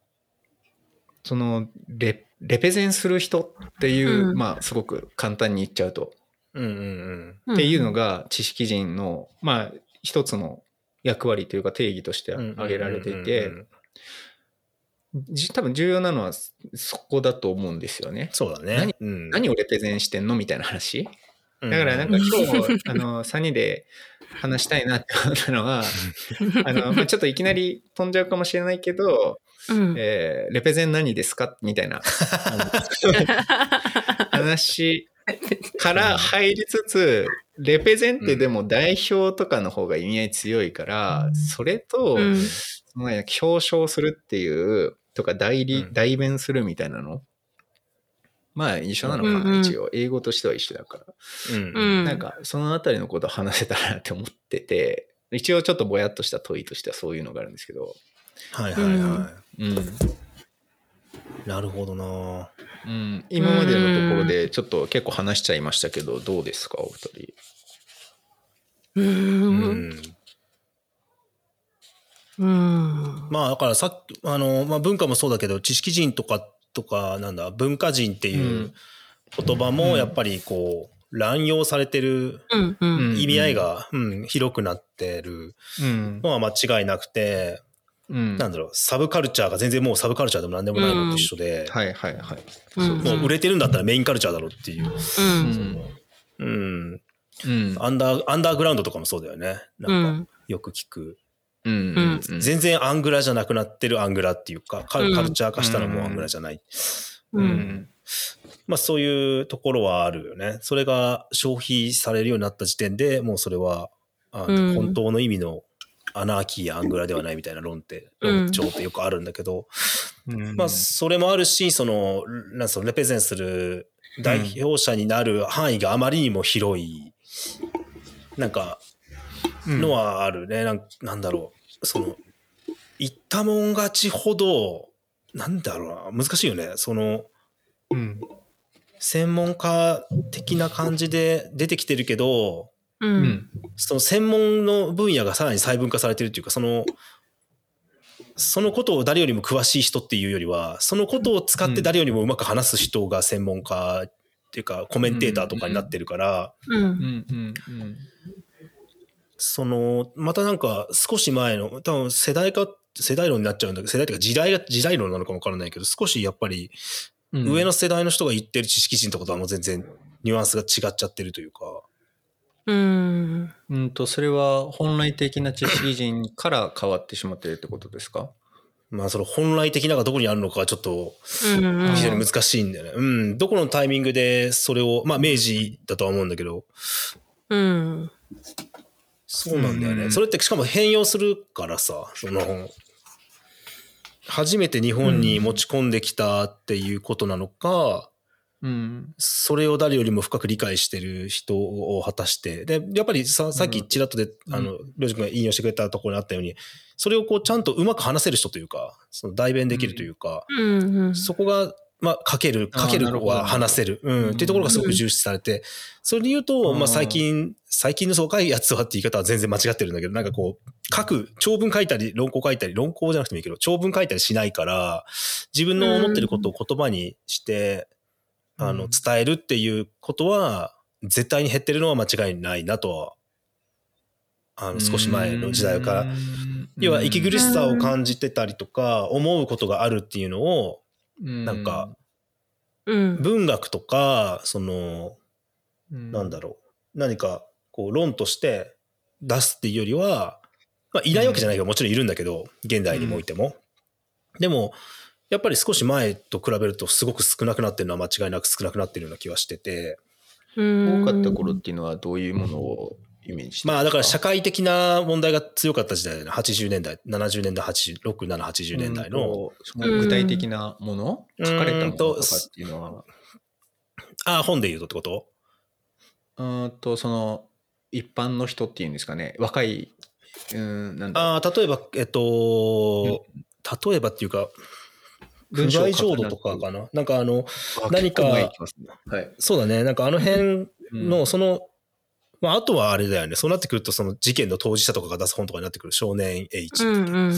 そのレ、レペゼンする人っていう、うんまあ、すごく簡単に言っちゃうと、うんうんうんっていうのが知識人の、まあ、一つの役割というか定義としてうん。挙げられていうんて多分重要なのはそこだと思うんですよね。そうだね。何うん何をレペゼンしてんのみたいな話。だだからなんか今日、あの、3人で話したいなって思ったのは、あの、まあちょっといきなり飛んじゃうかもしれないけど、うん。えーレペゼン何ですか？みたいな話から入りつつ、レペゼンってでも代表とかの方が意味合い強いから、それと、うんその表彰するっていう、とか代理、うん代弁するみたいなの。まあ一緒なのかな、うんうん一応。英語としては一緒だから。うんうんなんか、そのあたりのことを話せたらなって思ってて、一応ちょっとぼやっとした問いとしてはそういうのがあるんですけど、はいはいはうん。い。なるほどなうん、今までのところでちょっと結構話しちゃいましたけど、どうですか、お二人？う。うんん。うん。まあだからさっき、あの、まあ文化もそうだけど、知識人とか、とか、なんだ、文化人っていう言葉もやっぱりこう、乱用されてる。意味合いが、うん、広くなってるうん。のは間違いなくて、うん。なんだろう、サブカルチャーが全然もうサブカルチャーでも何でもないのと一緒で、はいはいはい。うんもう売れてるんだったらメインカルチャーだろうっていう。うん。うん。うん。アンダー、アンダーグラウンドとかもそうだよね。うなんか、ん。よく聞く。うん。うん。全然アングラじゃなくなってるアングラっていうか、カうんルチャー化したらもうアングラじゃない。う。うんん。まあそういうところはあるよね。それが消費されるようになった時点でもうそれは、あうん本当の意味のアナーキーやアングラではないみたいな論って、うん論調ってよくあるんだけど、うんまあそれもあるし、その、なんそのレペゼンする代表者になる範囲があまりにも広い、なんか、のはあるね。なんなんだろう。その、言ったもん勝ちほど、なんだろうな。難しいよね。その、うん。専門家的な感じで出てきてるけど、う。うんん。その専門の分野がさらに細分化されてるっていうか、その、そのことを誰よりも詳しい人っていうよりは、そのことを使って誰よりもうまく話す人が専門家っていうか、コメンテーターとかになってるから。その、またなんか少し前の、多分世代か、世代論になっちゃうんだけど、世代っていうか時代が、時代論なのかもわからないけど、少しやっぱり上の世代の人が言ってる知識人とかとはもう全然ニュアンスが違っちゃってるというか、うん。うんと、それは本来的な知識人から変わってしまっているってことですか？まあその本来的ながどこにあるのかはちょっとうん。非常に難しいんだよね。うん。どこのタイミングでそれを、まあ明治だとは思うんだけど、うん。そうなんだよね。うんそれってしかも変容するからさ、その、初めて日本に持ち込んできたっていうことなのか、うん。それを誰よりも深く理解してる人を果たして、で、やっぱりささっきちらっとで、んあの、りょうじくんが引用してくれたところにあったように、それをこうちゃんとうまく話せる人というか、その代弁できるというか、うん。そこがまあ、書ける、書けるは話せる。うん。うん。っていうところがすごく重視されて、それで言うと、うんまあ最近、最近のそうかいやつはって言い方は全然間違ってるんだけど、なんかこう、書く、長文書いたり、論考書いたり、論考じゃなくてもいいけど、長文書いたりしないから、自分の思ってることを言葉にして、あの、うん伝えるっていうことは、絶対に減ってるのは間違いないなとは、あの、少し前の時代から、要は息苦しさを感じてたりとか、思うことがあるっていうのを、なんか、うん。文学とか、その、うん、なんだろう、何かこう論として出すっていうよりは、まあ、いないわけじゃないけど、もちろんいるんだけど、現代にもおいても。でも、やっぱり少し前と比べるとすごく少なくなってるのは間違いなく少なくなってるような気はしてて、多多かった頃っていうのはどういうものをイメージしてまあだから社会会的な問題が強かった時代だよね。80年代、70年代、86、7、80年代の。具体的なもの、うん書かれたものとかっていうのは、ああ、本で言うとってこと？うーんと、その、一般の人っていうんですかね、若い、うーん、なんああ、例えば、えっと、例えばっていうか、不買浄土とかかな。なんかあの、あ何かはい。そうだね。なんかあの辺の、うんその、まあ、あとはあれだよね。そうなってくると、その事件の当事者とかが出す本とかになってくる。少年 H。うん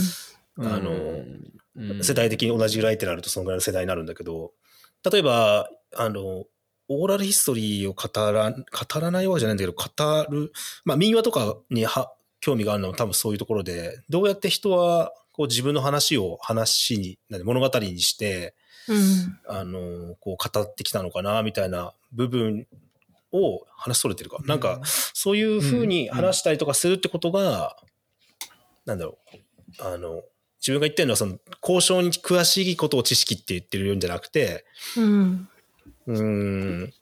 うん。あのうん世代的に同じぐらいってなると、そのぐらいの世代になるんだけど、例えば、あの、オーラルヒストリーを語ら、語らないわけじゃないんだけど、語る、まあ、民話とかには興味があるのは多分そういうところで、どうやって人は、こう自分の話を話に、なん物語にして、うん。あの、こう語ってきたのかな、みたいな部分を話しそれてるか。なんか、そういうふうに話したりとかするってことが、なんだろう、あの、自分が言ってるのは、その、交渉に詳しいことを知識って言ってるんじゃなくて、うん。うーん、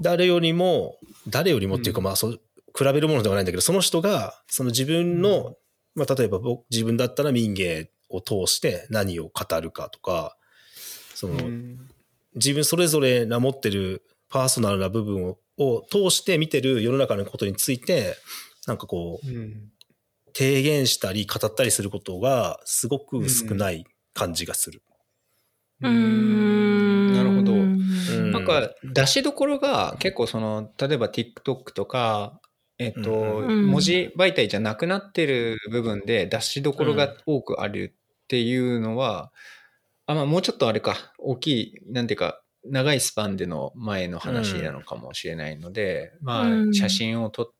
誰よりも、誰よりもっていうか、うん。まあ、そう、比べるものではないんだけど、その人が、その自分の、まあ、例えば僕、自分だったら民芸を通して何を語るかとか、その、うん。自分それぞれが持ってるパーソナルな部分をを通して見てる世の中のことについて、なんかこう、うん提言したり語ったりすることがすごく少ない感じがする。うん。なるほど。んなんか出しどころが結構その例えば TikTok とかえっと、うん文字媒体じゃなくなってる部分で出しどころが多くあるっていうのは、あまあもうちょっとあれか大きいなんていうか長いスパンでの前の話なのかもしれないので、まあうん写真を撮っ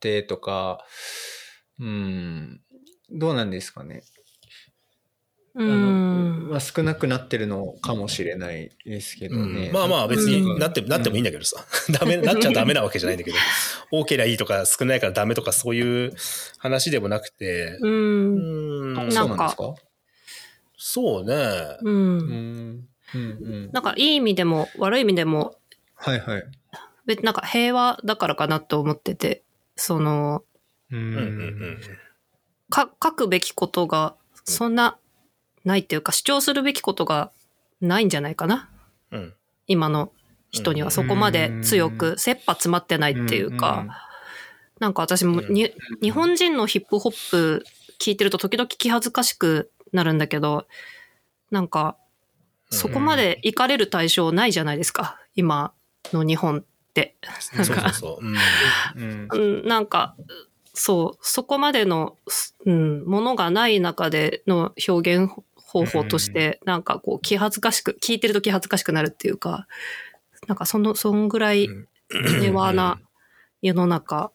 てとかうんどうなんですかねあのうん。まあ、少なくなってるのかもしれないですけどね。うんまあまあ別になって、うんなってもいいんだけどさ。ダメ、なっちゃダメなわけじゃないんだけど、多ければいいとか少ないからダメとかそういう話でもなくて、う。うんんあなんかそうなんですか？そうね。う。うんん。うんうん。なんかいい意味でも悪い意味でも、はいはい。別になんか平和だからかなと思ってて、その、ううんうんうん。か、書くべきことが、そんな、ないっていうか、主張するべきことがないんじゃないかな。うん。今の人には。そこまで強く、切羽詰まってないっていうか、なんか私もに、日本人のヒップホップ聞いてると時々気恥ずかしくなるんだけど、なんか、そこまで行かれる対象ないじゃないですか、今の日本って。なんか、そう、そこまでの、すうん、ものがない中での表現方法として、なんかこう気恥ずかしく、聞いてると気恥ずかしくなるっていうか、なんかその、そんぐらい平和な世の中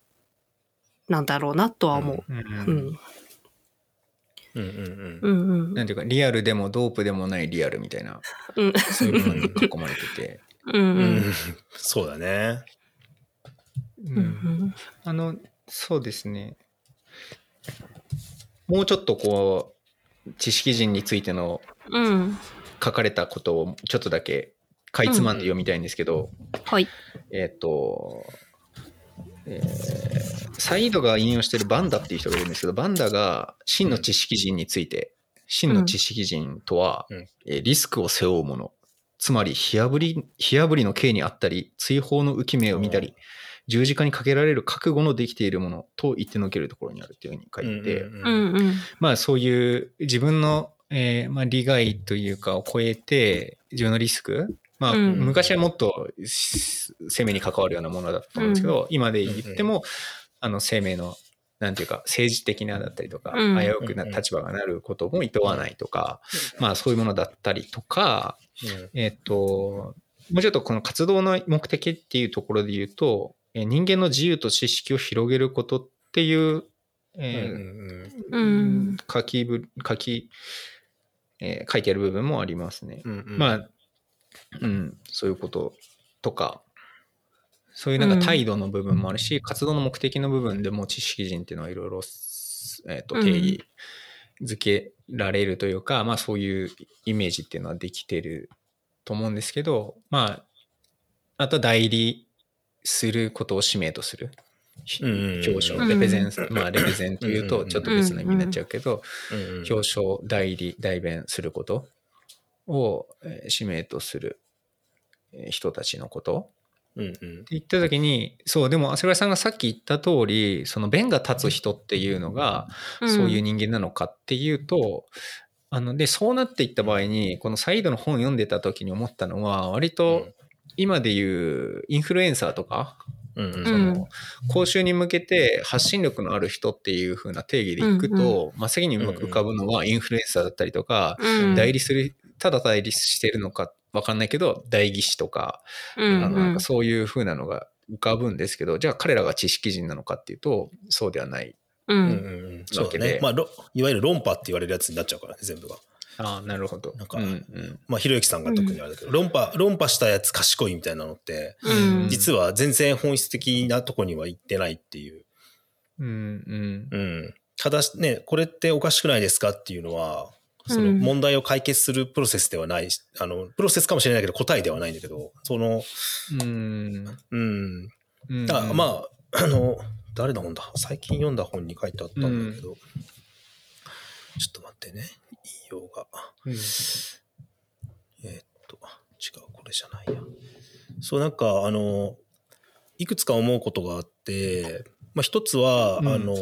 なんだろうなとは思う。うん。うん。うんうんうんうん。なんていうか、リアルでもドープでもないリアルみたいな、うん。そういうものに囲まれてて。うんうん。ううんんそうだね。ううんんあの、そうですね。もうちょっとこう、知識人についてのうん。書かれたことをちょっとだけかいつまんで読みたいんですけど、はい。えっ、と、えーサイードが引用してるバンダっていう人がいるんですけど、バンダが真の知識人について、真の知識人とは、うん。えーリスクを背負うもの、つまり火あぶり、火あぶりの刑にあったり、追放の浮き目を見たり、十字架にかけられる覚悟のできているものと言ってのけるところにあるというふうに書いて、うん。うんうん。まあそういう自分のえーまあ、利害というかを超えて、自分のリスク、まあ、うん。昔はもっとし生命に関わるようなものだったと思うんですけど、今で言っても、あの生命の、なんていうか、政治的なだったりとか、うん。危うくな立場がなることも厭わないとか、まあそういうものだったりとか、えっ、と、もうちょっとこの活動の目的っていうところで言うと、えー人間の自由と知識を広げることっていう、えーうん。書きぶ書き、えー書いてある部分もありますね。うんうん。まあ、うん、そういうこととか、そういうなんか態度の部分もあるし、活動の目的の部分でも知識人っていうのはいろいろ、えーとうん。定義づけられるというか、まあそういうイメージっていうのはできてると思うんですけど、まあ、あとは代理することを使命とする。うんうん表彰、うん。レペゼン、まあレペゼンというとうんちょっと別の意味になっちゃうけど、うんうん。表彰、代理、代弁することを、えー使命とするえー人たちのこと。うんうん。って言った時に、そう、でも、朝倉さんがさっき言った通り、その弁が立つ人っていうのが、そういう人間なのかっていうと、あの、で、そうなっていった場合に、このサイドの本読んでた時に思ったのは、割と今でいうインフルエンサーとか、うんうん。その講習に向けて発信力のある人っていう風な定義でいくと、真っ先に浮かぶのはインフルエンサーだったりとか、うん。代理する、ただ代理してるのかわかんないけど、代議士とか、うんあのなんかそういう風なのが浮かぶんですけど、じゃあ彼らが知識人なのかっていうと、そうではない。うんうんうんうんそうだわけでね。まあ、ろいわゆる論破って言われるやつになっちゃうからね、全部が。ああ、なるほど。なんかうんうんまあ、ひろゆきさんが特にあれだけど、論破、論破したやつ賢いみたいなのって、うん実は全然本質的なとこには行ってないっていう。うんうんうん。ただしね、これっておかしくないですかっていうのは、そのうん問題を解決するプロセスではないし、あの、プロセスかもしれないけど答えではないんだけど、その、うん。うん。うん。だからまあ、あの、誰の本だ？最近読んだ本に書いてあったんだけど、ちょっと待ってね、引用が。うん。えーっと、あ違う、これじゃないや。そう、なんか、あの、いくつか思うことがあって、まあ、一つは、うん。あの、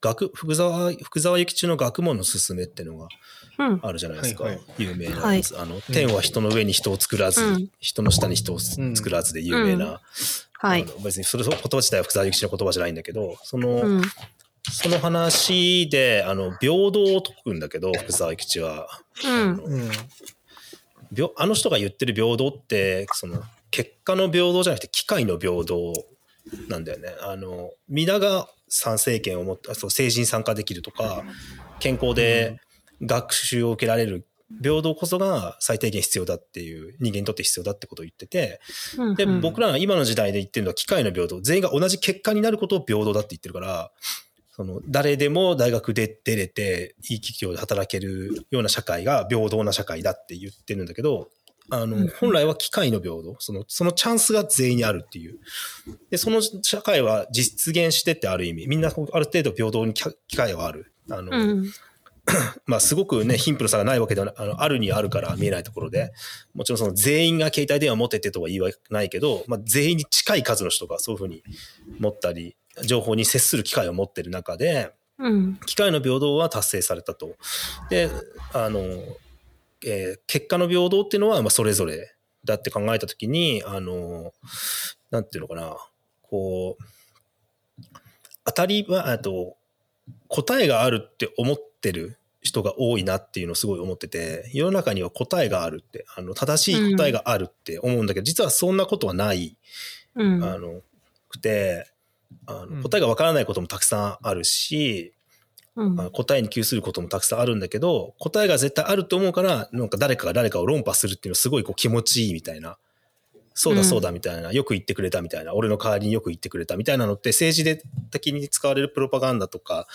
学、福沢、福沢諭吉の学問の勧めっていうのがうん。あるじゃないですか。はいはい。有名なやつ。あの、天は人の上に人を作らず、うん。人の下に人を作らずで有名な、はい。あの別にそれ言葉自体は福沢諭吉の言葉じゃないんだけど、その、うん。その話で、あの、平等を説くんだけど、福沢諭吉は。うん。うん。平あの人が言ってる平等ってその結果の平等じゃなくて機械の平等なんだよね。あの皆が参政権を持ってそう成人参加できるとか健康で学習を受けられる平等こそが最低限必要だっていう人間にとって必要だってことを言っててうんで僕らが今の時代で言ってるのは機械の平等全員が同じ結果になることを平等だって言ってるからその誰でも大学で出れていい企業で働けるような社会が平等な社会だって言ってるんだけどあの本来は機械の平等。そのそのチャンスが全員にあるっていう。でその社会は実現してってある意味。みんなある程度平等に機会はある。あの、うん。まあすごくね、貧富の差がないわけではなあの、あるにはあるから見えないところで、もちろんその全員が携帯電話持っててとは言い訳ないけど、まあ全員に近い数の人がそういうふうに持ったり、情報に接する機会を持ってる中で、うん。機会の平等は達成されたと。で、あの、えー結果の平等っていうのは、まあそれぞれだって考えたときに、あの、なんていうのかな、こう、当たりは、あと、答えがあるって思ってる人が多いなっていうのをすごい思ってて、世の中には答えがあるって、あの、正しい答えがあるって思うんだけど、実はそんなことはない、うん。あの、くて、あうん。の答えがわからないこともたくさんあるし、うん。まあ答えに窮することもたくさんあるんだけど、答えが絶対あると思うから、なんか誰かが誰かを論破するっていうのはすごいこう気持ちいいみたいな。そうだうん。そうだみたいな、よく言ってくれたみたいな、俺の代わりによく言ってくれたみたいなのって政治で的に使われるプロパガンダとか、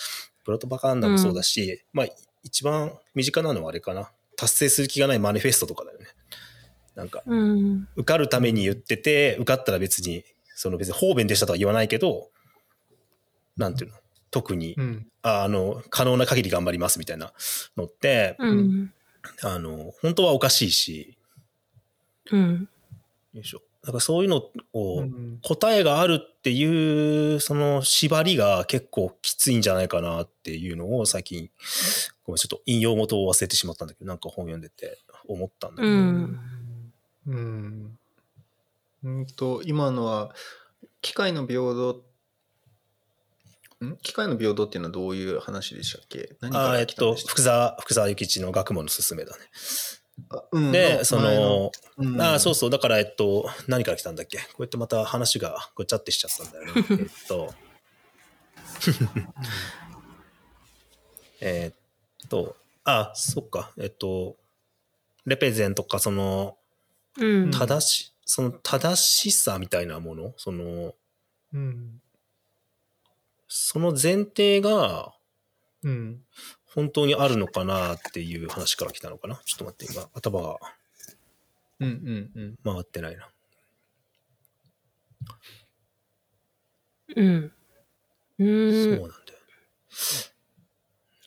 プロパガンダもそうだし、まあ一番身近なのはあれかな。達成する気がないマニフェストとかだよね。なんか、うん。受かるために言ってて、受かったら別に、その別に方便でしたとは言わないけど、なんていうの？特にうんああの、可能な限り頑張りますみたいなのって、うん。あの、本当はおかしいし、うん。よいしょ。なんかそういうのをうん。答えがあるっていうその縛りが結構きついんじゃないかなっていうのを最近ごめんちょっと引用元を忘れてしまったんだけどなんか本読んでて思ったんだけど、うん。うん。うんと、今のは、機械の平等、ん？機械の平等っていうのはどういう話でしたっけ？何かあーえっと福沢福沢諭吉の学問のすすめだね。うんで、そ前の、うんああ、そうそう。だから、えっと、何から来たんだっけ？こうやってまた話がごちゃってしちゃったんだよね。えっと、えっと、あ、そっか。えっと、レペゼンとか、その、うん。正し、その正しさみたいなもの、その、うん。その前提がうん。本当にあるのかなっていう話から来たのかな。ちょっと待って、今、頭がうんうんうん。回ってないな。うん。うそう。なんだよ。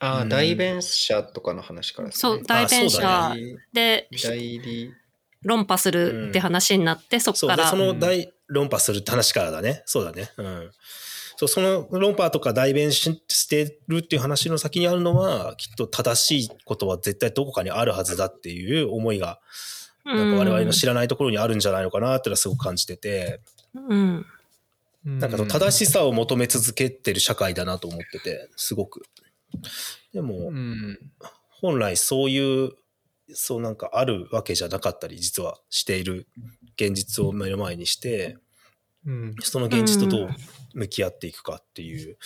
ああ、うん代弁者とかの話からね。そう、代弁者で代理。論破するって話になって、そそうで、こからそ。の大論破するって話からだね。そうだね。うん。そう、その論破とか代弁ししてるっていう話の先にあるのは、きっと正しいことは絶対どこかにあるはずだっていう思いが、なんか我々の知らないところにあるんじゃないのかなっていうのはすごく感じてて、うん。なんかその正しさを求め続けてる社会だなと思ってて、すごく。でもう、ん。本来そういう、そうなんかあるわけじゃなかったり、実はしている現実を目の前にして、うん。その現実とどう向き合っていくかっていう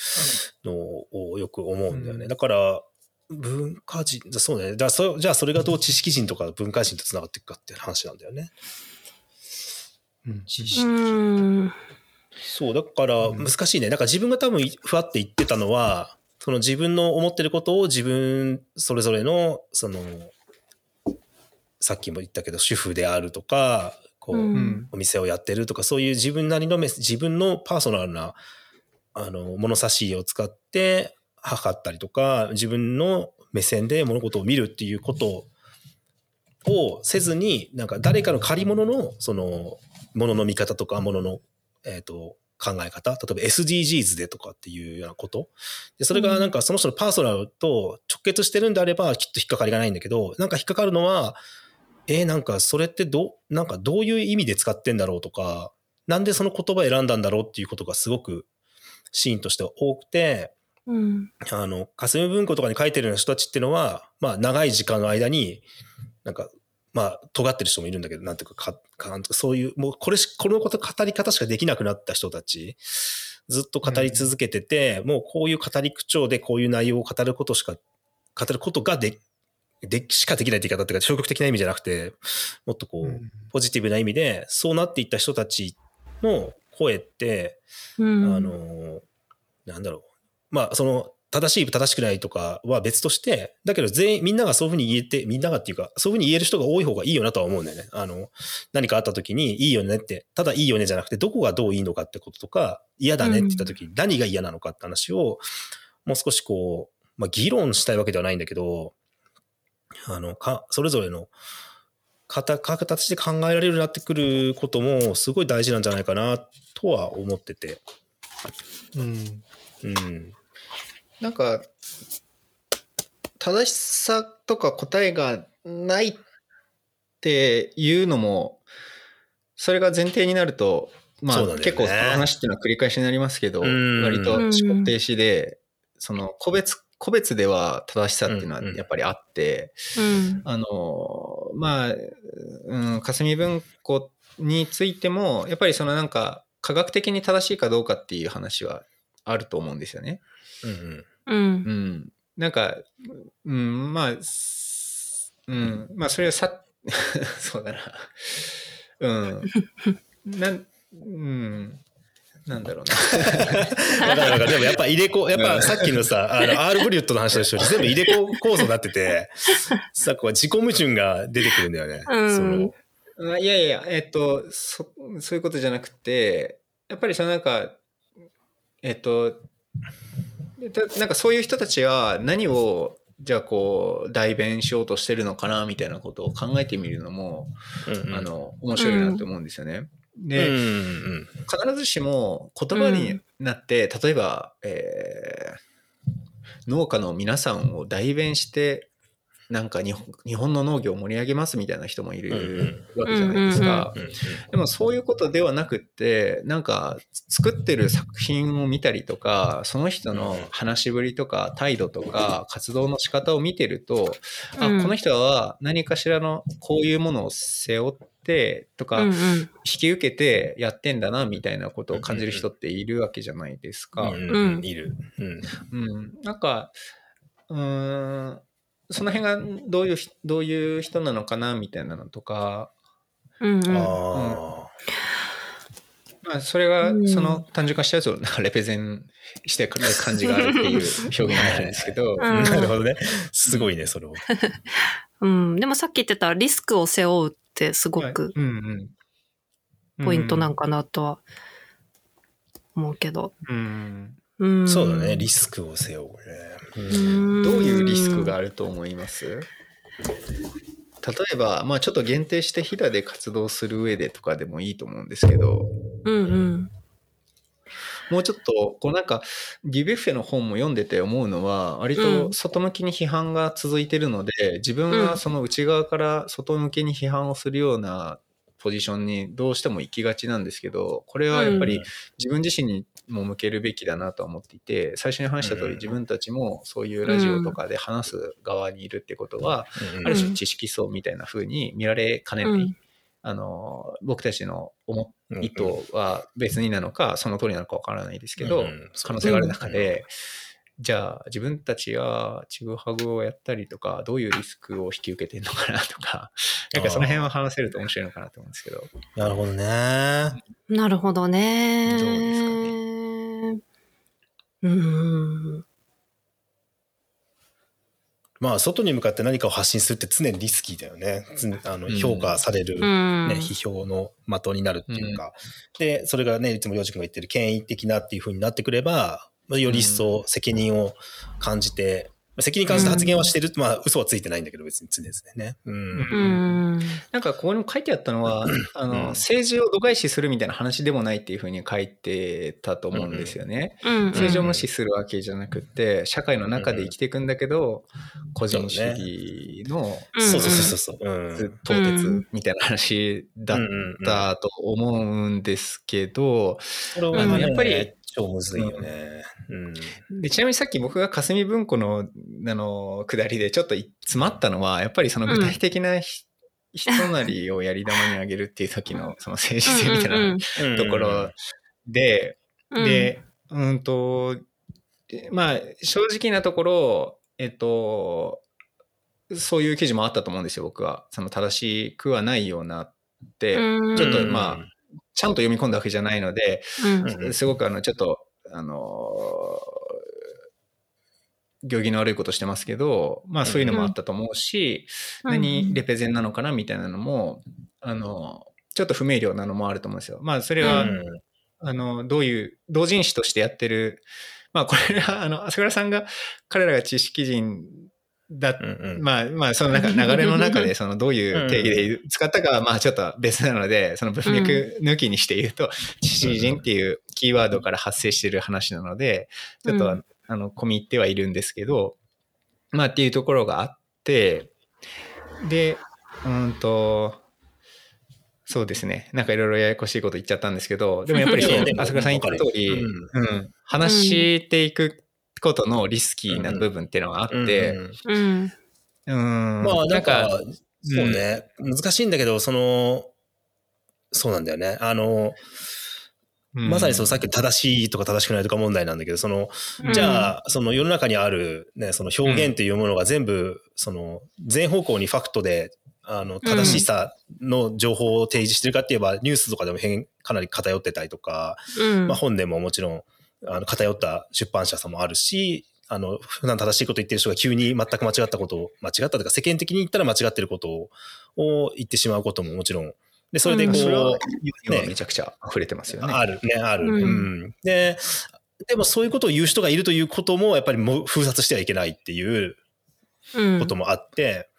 のをよく思うんだよね。うんだから、文化人、そうだね。だそじゃあそれがどう知識人とか文化人とつながっていくかっていう話なんだよね。うん。知う識。ん。そう、だからうん難しいね。だから自分が多分ふわって言ってたのは、その自分の思ってることを自分それぞれの、その、さっきも言ったけど主婦であるとか、こう、うんうん。お店をやってるとか、そういう自分なりのメス、自分のパーソナルな、あの、物差しを使って測ったりとか、自分の目線で物事を見るっていうことをせずに、なんか誰かの借り物の、その、物の見方とか、物の、えっ、と、考え方、例えば SDGs でとかっていうようなこと。で、それがなんかその人のパーソナルと直結してるんであれば、きっと引っかかりがないんだけど、なんか引っかかるのは、えーなんかそれってどう、なんかどういう意味で使ってんだろうとか、なんでその言葉選んだんだろうっていうことがすごくシーンとしては多くて、うん。あの、霞文庫とかに書いてるような人たちっていうのは、まあ長い時間の間に、なんか、まあ尖ってる人もいるんだけど、なんていうか、かかなんとかそういう、もうこれし、このこと語り方しかできなくなった人たち、ずっと語り続けてて、もうこういう語り口調でこういう内容を語ることしか、語ることがで、で、しかできないって言い方っていうか、消極的な意味じゃなくて、もっとこう、ポジティブな意味で、そうなっていった人たちの声って、うん。あの、なんだろう。まあ、その、正しい、正しくないとかは別として、だけど全員、みんながそういうふうに言えて、みんながっていうか、そういうふうに言える人が多い方がいいよなとは思うんだよね。あの、何かあった時に、いいよねって、ただいいよねじゃなくて、どこがどういいのかってこととか、嫌だねって言った時に何が嫌なのかって話を、もう少しこう、まあ、議論したいわけではないんだけど、あの、か、それぞれの、形形で考えられるようになってくることもすごい大事なんじゃないかなとは思ってて。うん。うん。なんか、正しさとか答えがないっていうのも、それが前提になると、まあ、ね結構その話っていうのは繰り返しになりますけど、うん割と思考停止で、その個別、個別では正しさっていうのはやっぱりあって、うん。あの、まあ、うん、霞文庫についても、やっぱりそのなんか、科学的に正しいかどうかっていう話はあると思うんですよね。うんうん。うんう。ん。なんか、うん、まあ、すうん、まあ、それはさ、そうだな。うん。なん、うん、なんだろうな。だから、だからでもやっぱ入れ子、やっぱさっきのさ、あの、アールブリュットの話と一緒に全部入れ子構造になってて、さ、こう自己矛盾が出てくるんだよね。うんそのあいやいや、えっと、そ、そういうことじゃなくて、やっぱりそのなんか、えっと、でなんかそういう人たちは何を、じゃあこう、代弁しようとしてるのかな、みたいなことを考えてみるのも、うんうんあの、面白いなって思うんですよね。で、うんうん必ずしも言葉になって、例えば、えー農家の皆さんを代弁してなんか日本日本の農業を盛り上げますみたいな人もいるわけじゃないですか。うんうんでもそういうことではなくってなんか作ってる作品を見たりとかその人の話しぶりとか態度とか活動の仕方を見てると、うん。あこの人は何かしらのこういうものを背負ってとか、うんうん。引き受けてやってんだなみたいなことを感じる人っているわけじゃないですか。うんうんうん。いる。うん。うん、なんかうーんその辺がどういうひどういう人なのかなみたいなのとか、うんうん。あまあ、それがうん。その単純化したやつをなんかレペゼンしてくる感じがあるっていう表現になるんですけど、あ、うん。なるほどね。すごいね、それを。うん。でもさっき言ってたリスクを背負うってすごくポイントなんかなとは思うけど。うんうん。そうだね、リスクを背負うね。うんどういうリスクがあると思います？例えば、まあ、ちょっと限定して飛騨で活動する上でとかでもいいと思うんですけどうんうん。もうちょっとこうなんかディベッフェの本も読んでて思うのは割と外向きに批判が続いてるので、自分はその内側から外向けに批判をするようなポジションにどうしても行きがちなんですけどこれはやっぱり自分自身にも向けるべきだなとは思っていて最初に話した通うん。り自分たちもそういうラジオとかで話す側にいるってことは、うん。ある種知識層みたいな風に見られかねない、うんあの僕たちの思うん意図は別になのかその通りなのかわからないですけど、うん可能性がある中で、じゃあ自分たちがちぐはぐをやったりとかどういうリスクを引き受けてるのかなとか なんかその辺は話せると面白いのかなと思うんですけど。なるほどね。なるほどね。どうですかね。うん。まあ、外に向かって何かを発信するって常にリスキーだよね。つあのうん評価される、うん。ね、批評の的になるっていうか。で、それがね、いつもりょうじ君が言ってる権威的なっていう風になってくれば、まあより一層責任を感じて、まあ責任感じて発言はしてる、まあ、嘘はついてないんだけど、別に常ですね。うん。うん。なんかここにも書いてあったのはあの、うん政治を度外視するみたいな話でもないっていうふうに書いてたと思うんですよね。うん。政治を無視するわけじゃなくって社会の中で生きていくんだけど、個人主義のうんそうそうそうそう。うん。凍結みたいな話だったと思うんですけど、やっぱり超むずいよね。うん。でちなみにさっき僕が霞文庫のあの下りでちょっと詰まったのはやっぱりその具体的なひ、人なりをやり玉にあげるっていう時のその政治性みたいなうんところで、うん、で、うんと、でまあ、正直なところ、えっと、そういう記事もあったと思うんですよ、僕は。その正しくはないようなって、うん、ちょっとまあ、ちゃんと読み込んだわけじゃないので、うん、うんすごくあの、ちょっと、あの、行儀の悪いことしてますけど、まあそういうのもあったと思うし、何レペゼンなのかなみたいなのも、あの、ちょっと不明瞭なのもあると思うんですよ。まあそれは、うあの、どういう、同人誌としてやってる、まあこれは、あの、朝倉さんが、彼らが知識人だ、うんうん。まあまあその中流れの中で、そのどういう定義で使ったかは、まあちょっと別なので、その文脈抜きにして言うと、知識人っていうキーワードから発生してる話なので、ちょっと、うんあの、込み入ってはいるんですけど、まあっていうところがあって、で、うんと、そうですね。なんかいろいろややこしいこと言っちゃったんですけど、でもやっぱりそう 朝倉さん言った通り、ううん、話していくことのリスキーな部分っていうのがあって、うんまあなんか、そうね、難しいんだけど、その、そうなんだよね。あの、うん。まさにそのさっきの正しいとか正しくないとか問題なんだけど、その、じゃあ、その世の中にあるね、その表現というものが全部、その、全方向にファクトで、あの、正しさの情報を提示してるかって言えば、ニュースとかでも変、かなり偏ってたりとか、うん、まあ本でももちろん、あの、偏った出版社さんもあるし、あの、普段正しいこと言ってる人が急に全く間違ったことを、間違ったというか世間的に言ったら間違ってることをを言ってしまうことももちろん。で、それでこう、ねめちゃくちゃ溢れてますよね。あるね、ある、ううんん。で、でもそういうことを言う人がいるということも、やっぱりもう封殺してはいけないっていううん、こともあって、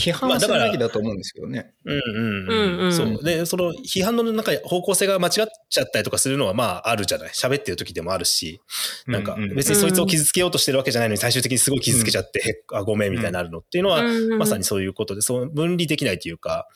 批判はするべきだと思うんですけどね。うんうんうんう。うんんそう。で、その批判のなんか方向性が間違っちゃったりとかするのはまああるじゃない。喋ってる時でもあるし、なんかうんうん別にそいつを傷つけようとしてるわけじゃないのに最終的にすごい傷つけちゃって、あ、ごめんみたいになるのっていうのは、まさにそういうことで、そう分離できないというか、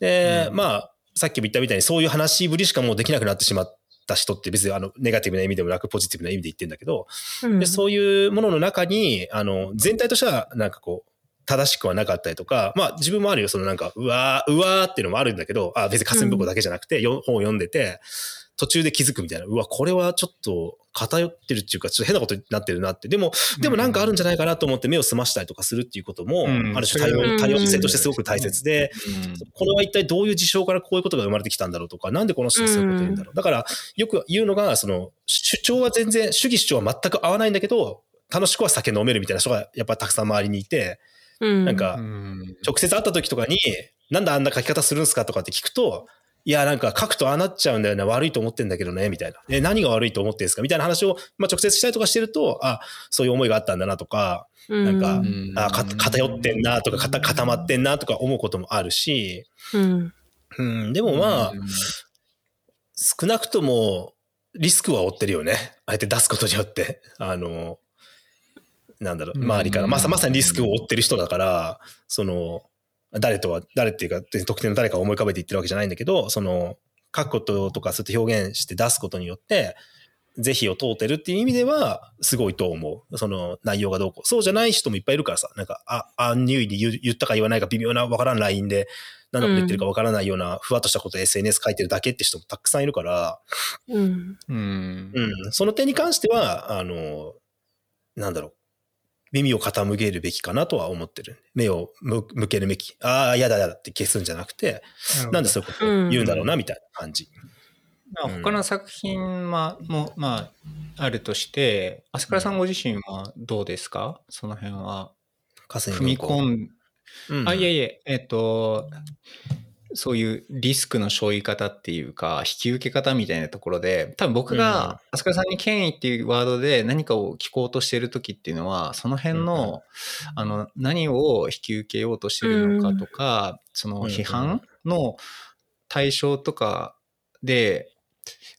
で、うんまあ、さっきも言ったみたいにそういう話しぶりしかもうできなくなってしまった人って別にあのネガティブな意味でもなくポジティブな意味で言ってんだけど、うんでそういうものの中に、あの、全体としてはなんかこう、正しくはなかったりとか、まあ自分もあるよ、そのなんか、うわー、うわーっていうのもあるんだけど、あ、別に霞文庫だけじゃなくて、よ本を読んでて、途中で気づくみたいな、うわ、これはちょっと偏ってるっていうか、ちょっと変なことになってるなって。でも、でもなんかあるんじゃないかなと思って目を澄ましたりとかするっていうことも、うん。ある種多様性としてすごく大切で、これは一体どういう事象からこういうことが生まれてきたんだろうとか、なんでこの人はそういうこと言うんだろう。だから、よく言うのが、その、主張は全然、主義主張は全く合わないんだけど、楽しくは酒飲めるみたいな人がやっぱたくさん周りにいて、うん。なんかう、ん。直接会った時とかに、なんであんな書き方するんですか？とかって聞くと、いや、なんか書くとああなっちゃうんだよね。悪いと思ってんだけどね、みたいな。え、何が悪いと思ってんですか？みたいな話を、まあ、直接したりとかしてると、あ、そういう思いがあったんだなとか、なんかうん。あか偏ってんなとか、固まってんなとか思うこともあるし、うん。うん、でもまあ、うん少なくともリスクは負ってるよね。あえて出すことによって。あの、なんだろう、うん。周りから。まさまさにリスクを負ってる人だから、その、誰とは、誰っていうか、特定の誰かを思い浮かべて言ってるわけじゃないんだけど、その、書くこととかそうやって表現して出すことによって、是非を問うてるっていう意味では、すごいと思う。その内容がどうこう。そうじゃない人もいっぱいいるからさ、なんか、あ、アンニュイに言ったか言わないか微妙なわからんラインで、何のこと言ってるかわからないような、ふわっとしたことを SNS 書いてるだけって人もたくさんいるから、うん。うん。うん、その点に関しては、あの、なんだろう、耳を傾けるべきかなとは思ってる。目を向向けるべき。ああ、やだやだって消すんじゃなくて、なんでそういうことを言うんだろうな、みたいな感じ。まあ他の作品はもまああるとして朝倉さんご自身はどうですか？その辺は。踏踏み込んうん、あいえいええっとそういうリスクの背負い方っていうか引き受け方みたいなところで多分僕が朝倉さんに権威っていうワードで何かを聞こうとしてる時っていうのはその辺の,、あの何を引き受けようとしてるのかとか、その批判の対象とかで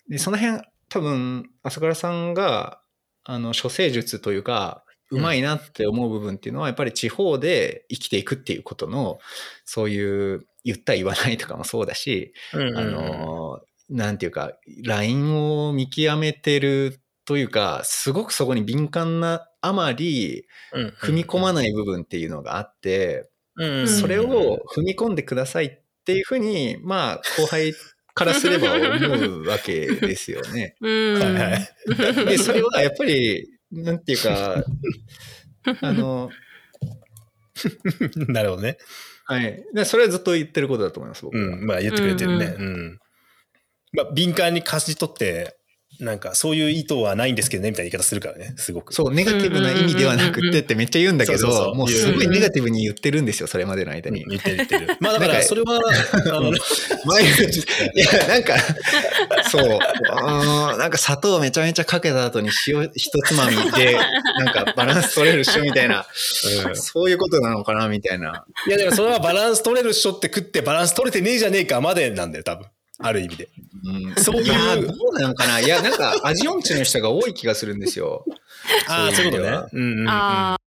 でその辺多分朝倉さんがあの処世術というかうまいなって思う部分っていうのはやっぱり地方で生きていくっていうことのそういう言った言わないとかもそうだし、うんうんうん。あのなんていうかラインを見極めてるというかすごくそこに敏感なあまりうん踏み込まない部分っていうのがあって、うんそれを踏み込んでくださいっていうふうにまあ後輩からすれば思うわけですよね。はい。で、それはやっぱり、なんていうか、あの、なるほどね。はい。でそれはずっと言ってることだと思います、僕は。うん。まあ言ってくれてるね。ううん。まあ敏感に感じ取って、なんかそういう意図はないんですけどね、みたいな言い方するからね、すごく。そう、ネガティブな意味ではなくてってめっちゃ言うんだけど、もうすごいネガティブに言ってるんですよ、それまでの間に。うん言ってる言ってる。まあだからそれは、あの、毎日、いや、なんか、そう、あーなんか砂糖めちゃめちゃかけた後に塩一つまみで、なんかバランス取れるっしょみたいな、うんそういうことなのかなみたいな。いや、だからそれはバランス取れるっしょって食ってバランス取れてねえじゃねえかまでなんだよ、多分。ある意味で。うん、そういういや、どうなのかないや、なんか味音痴の人が多い気がするんですよ。ああ、そういうことね。そうんうんうん。あ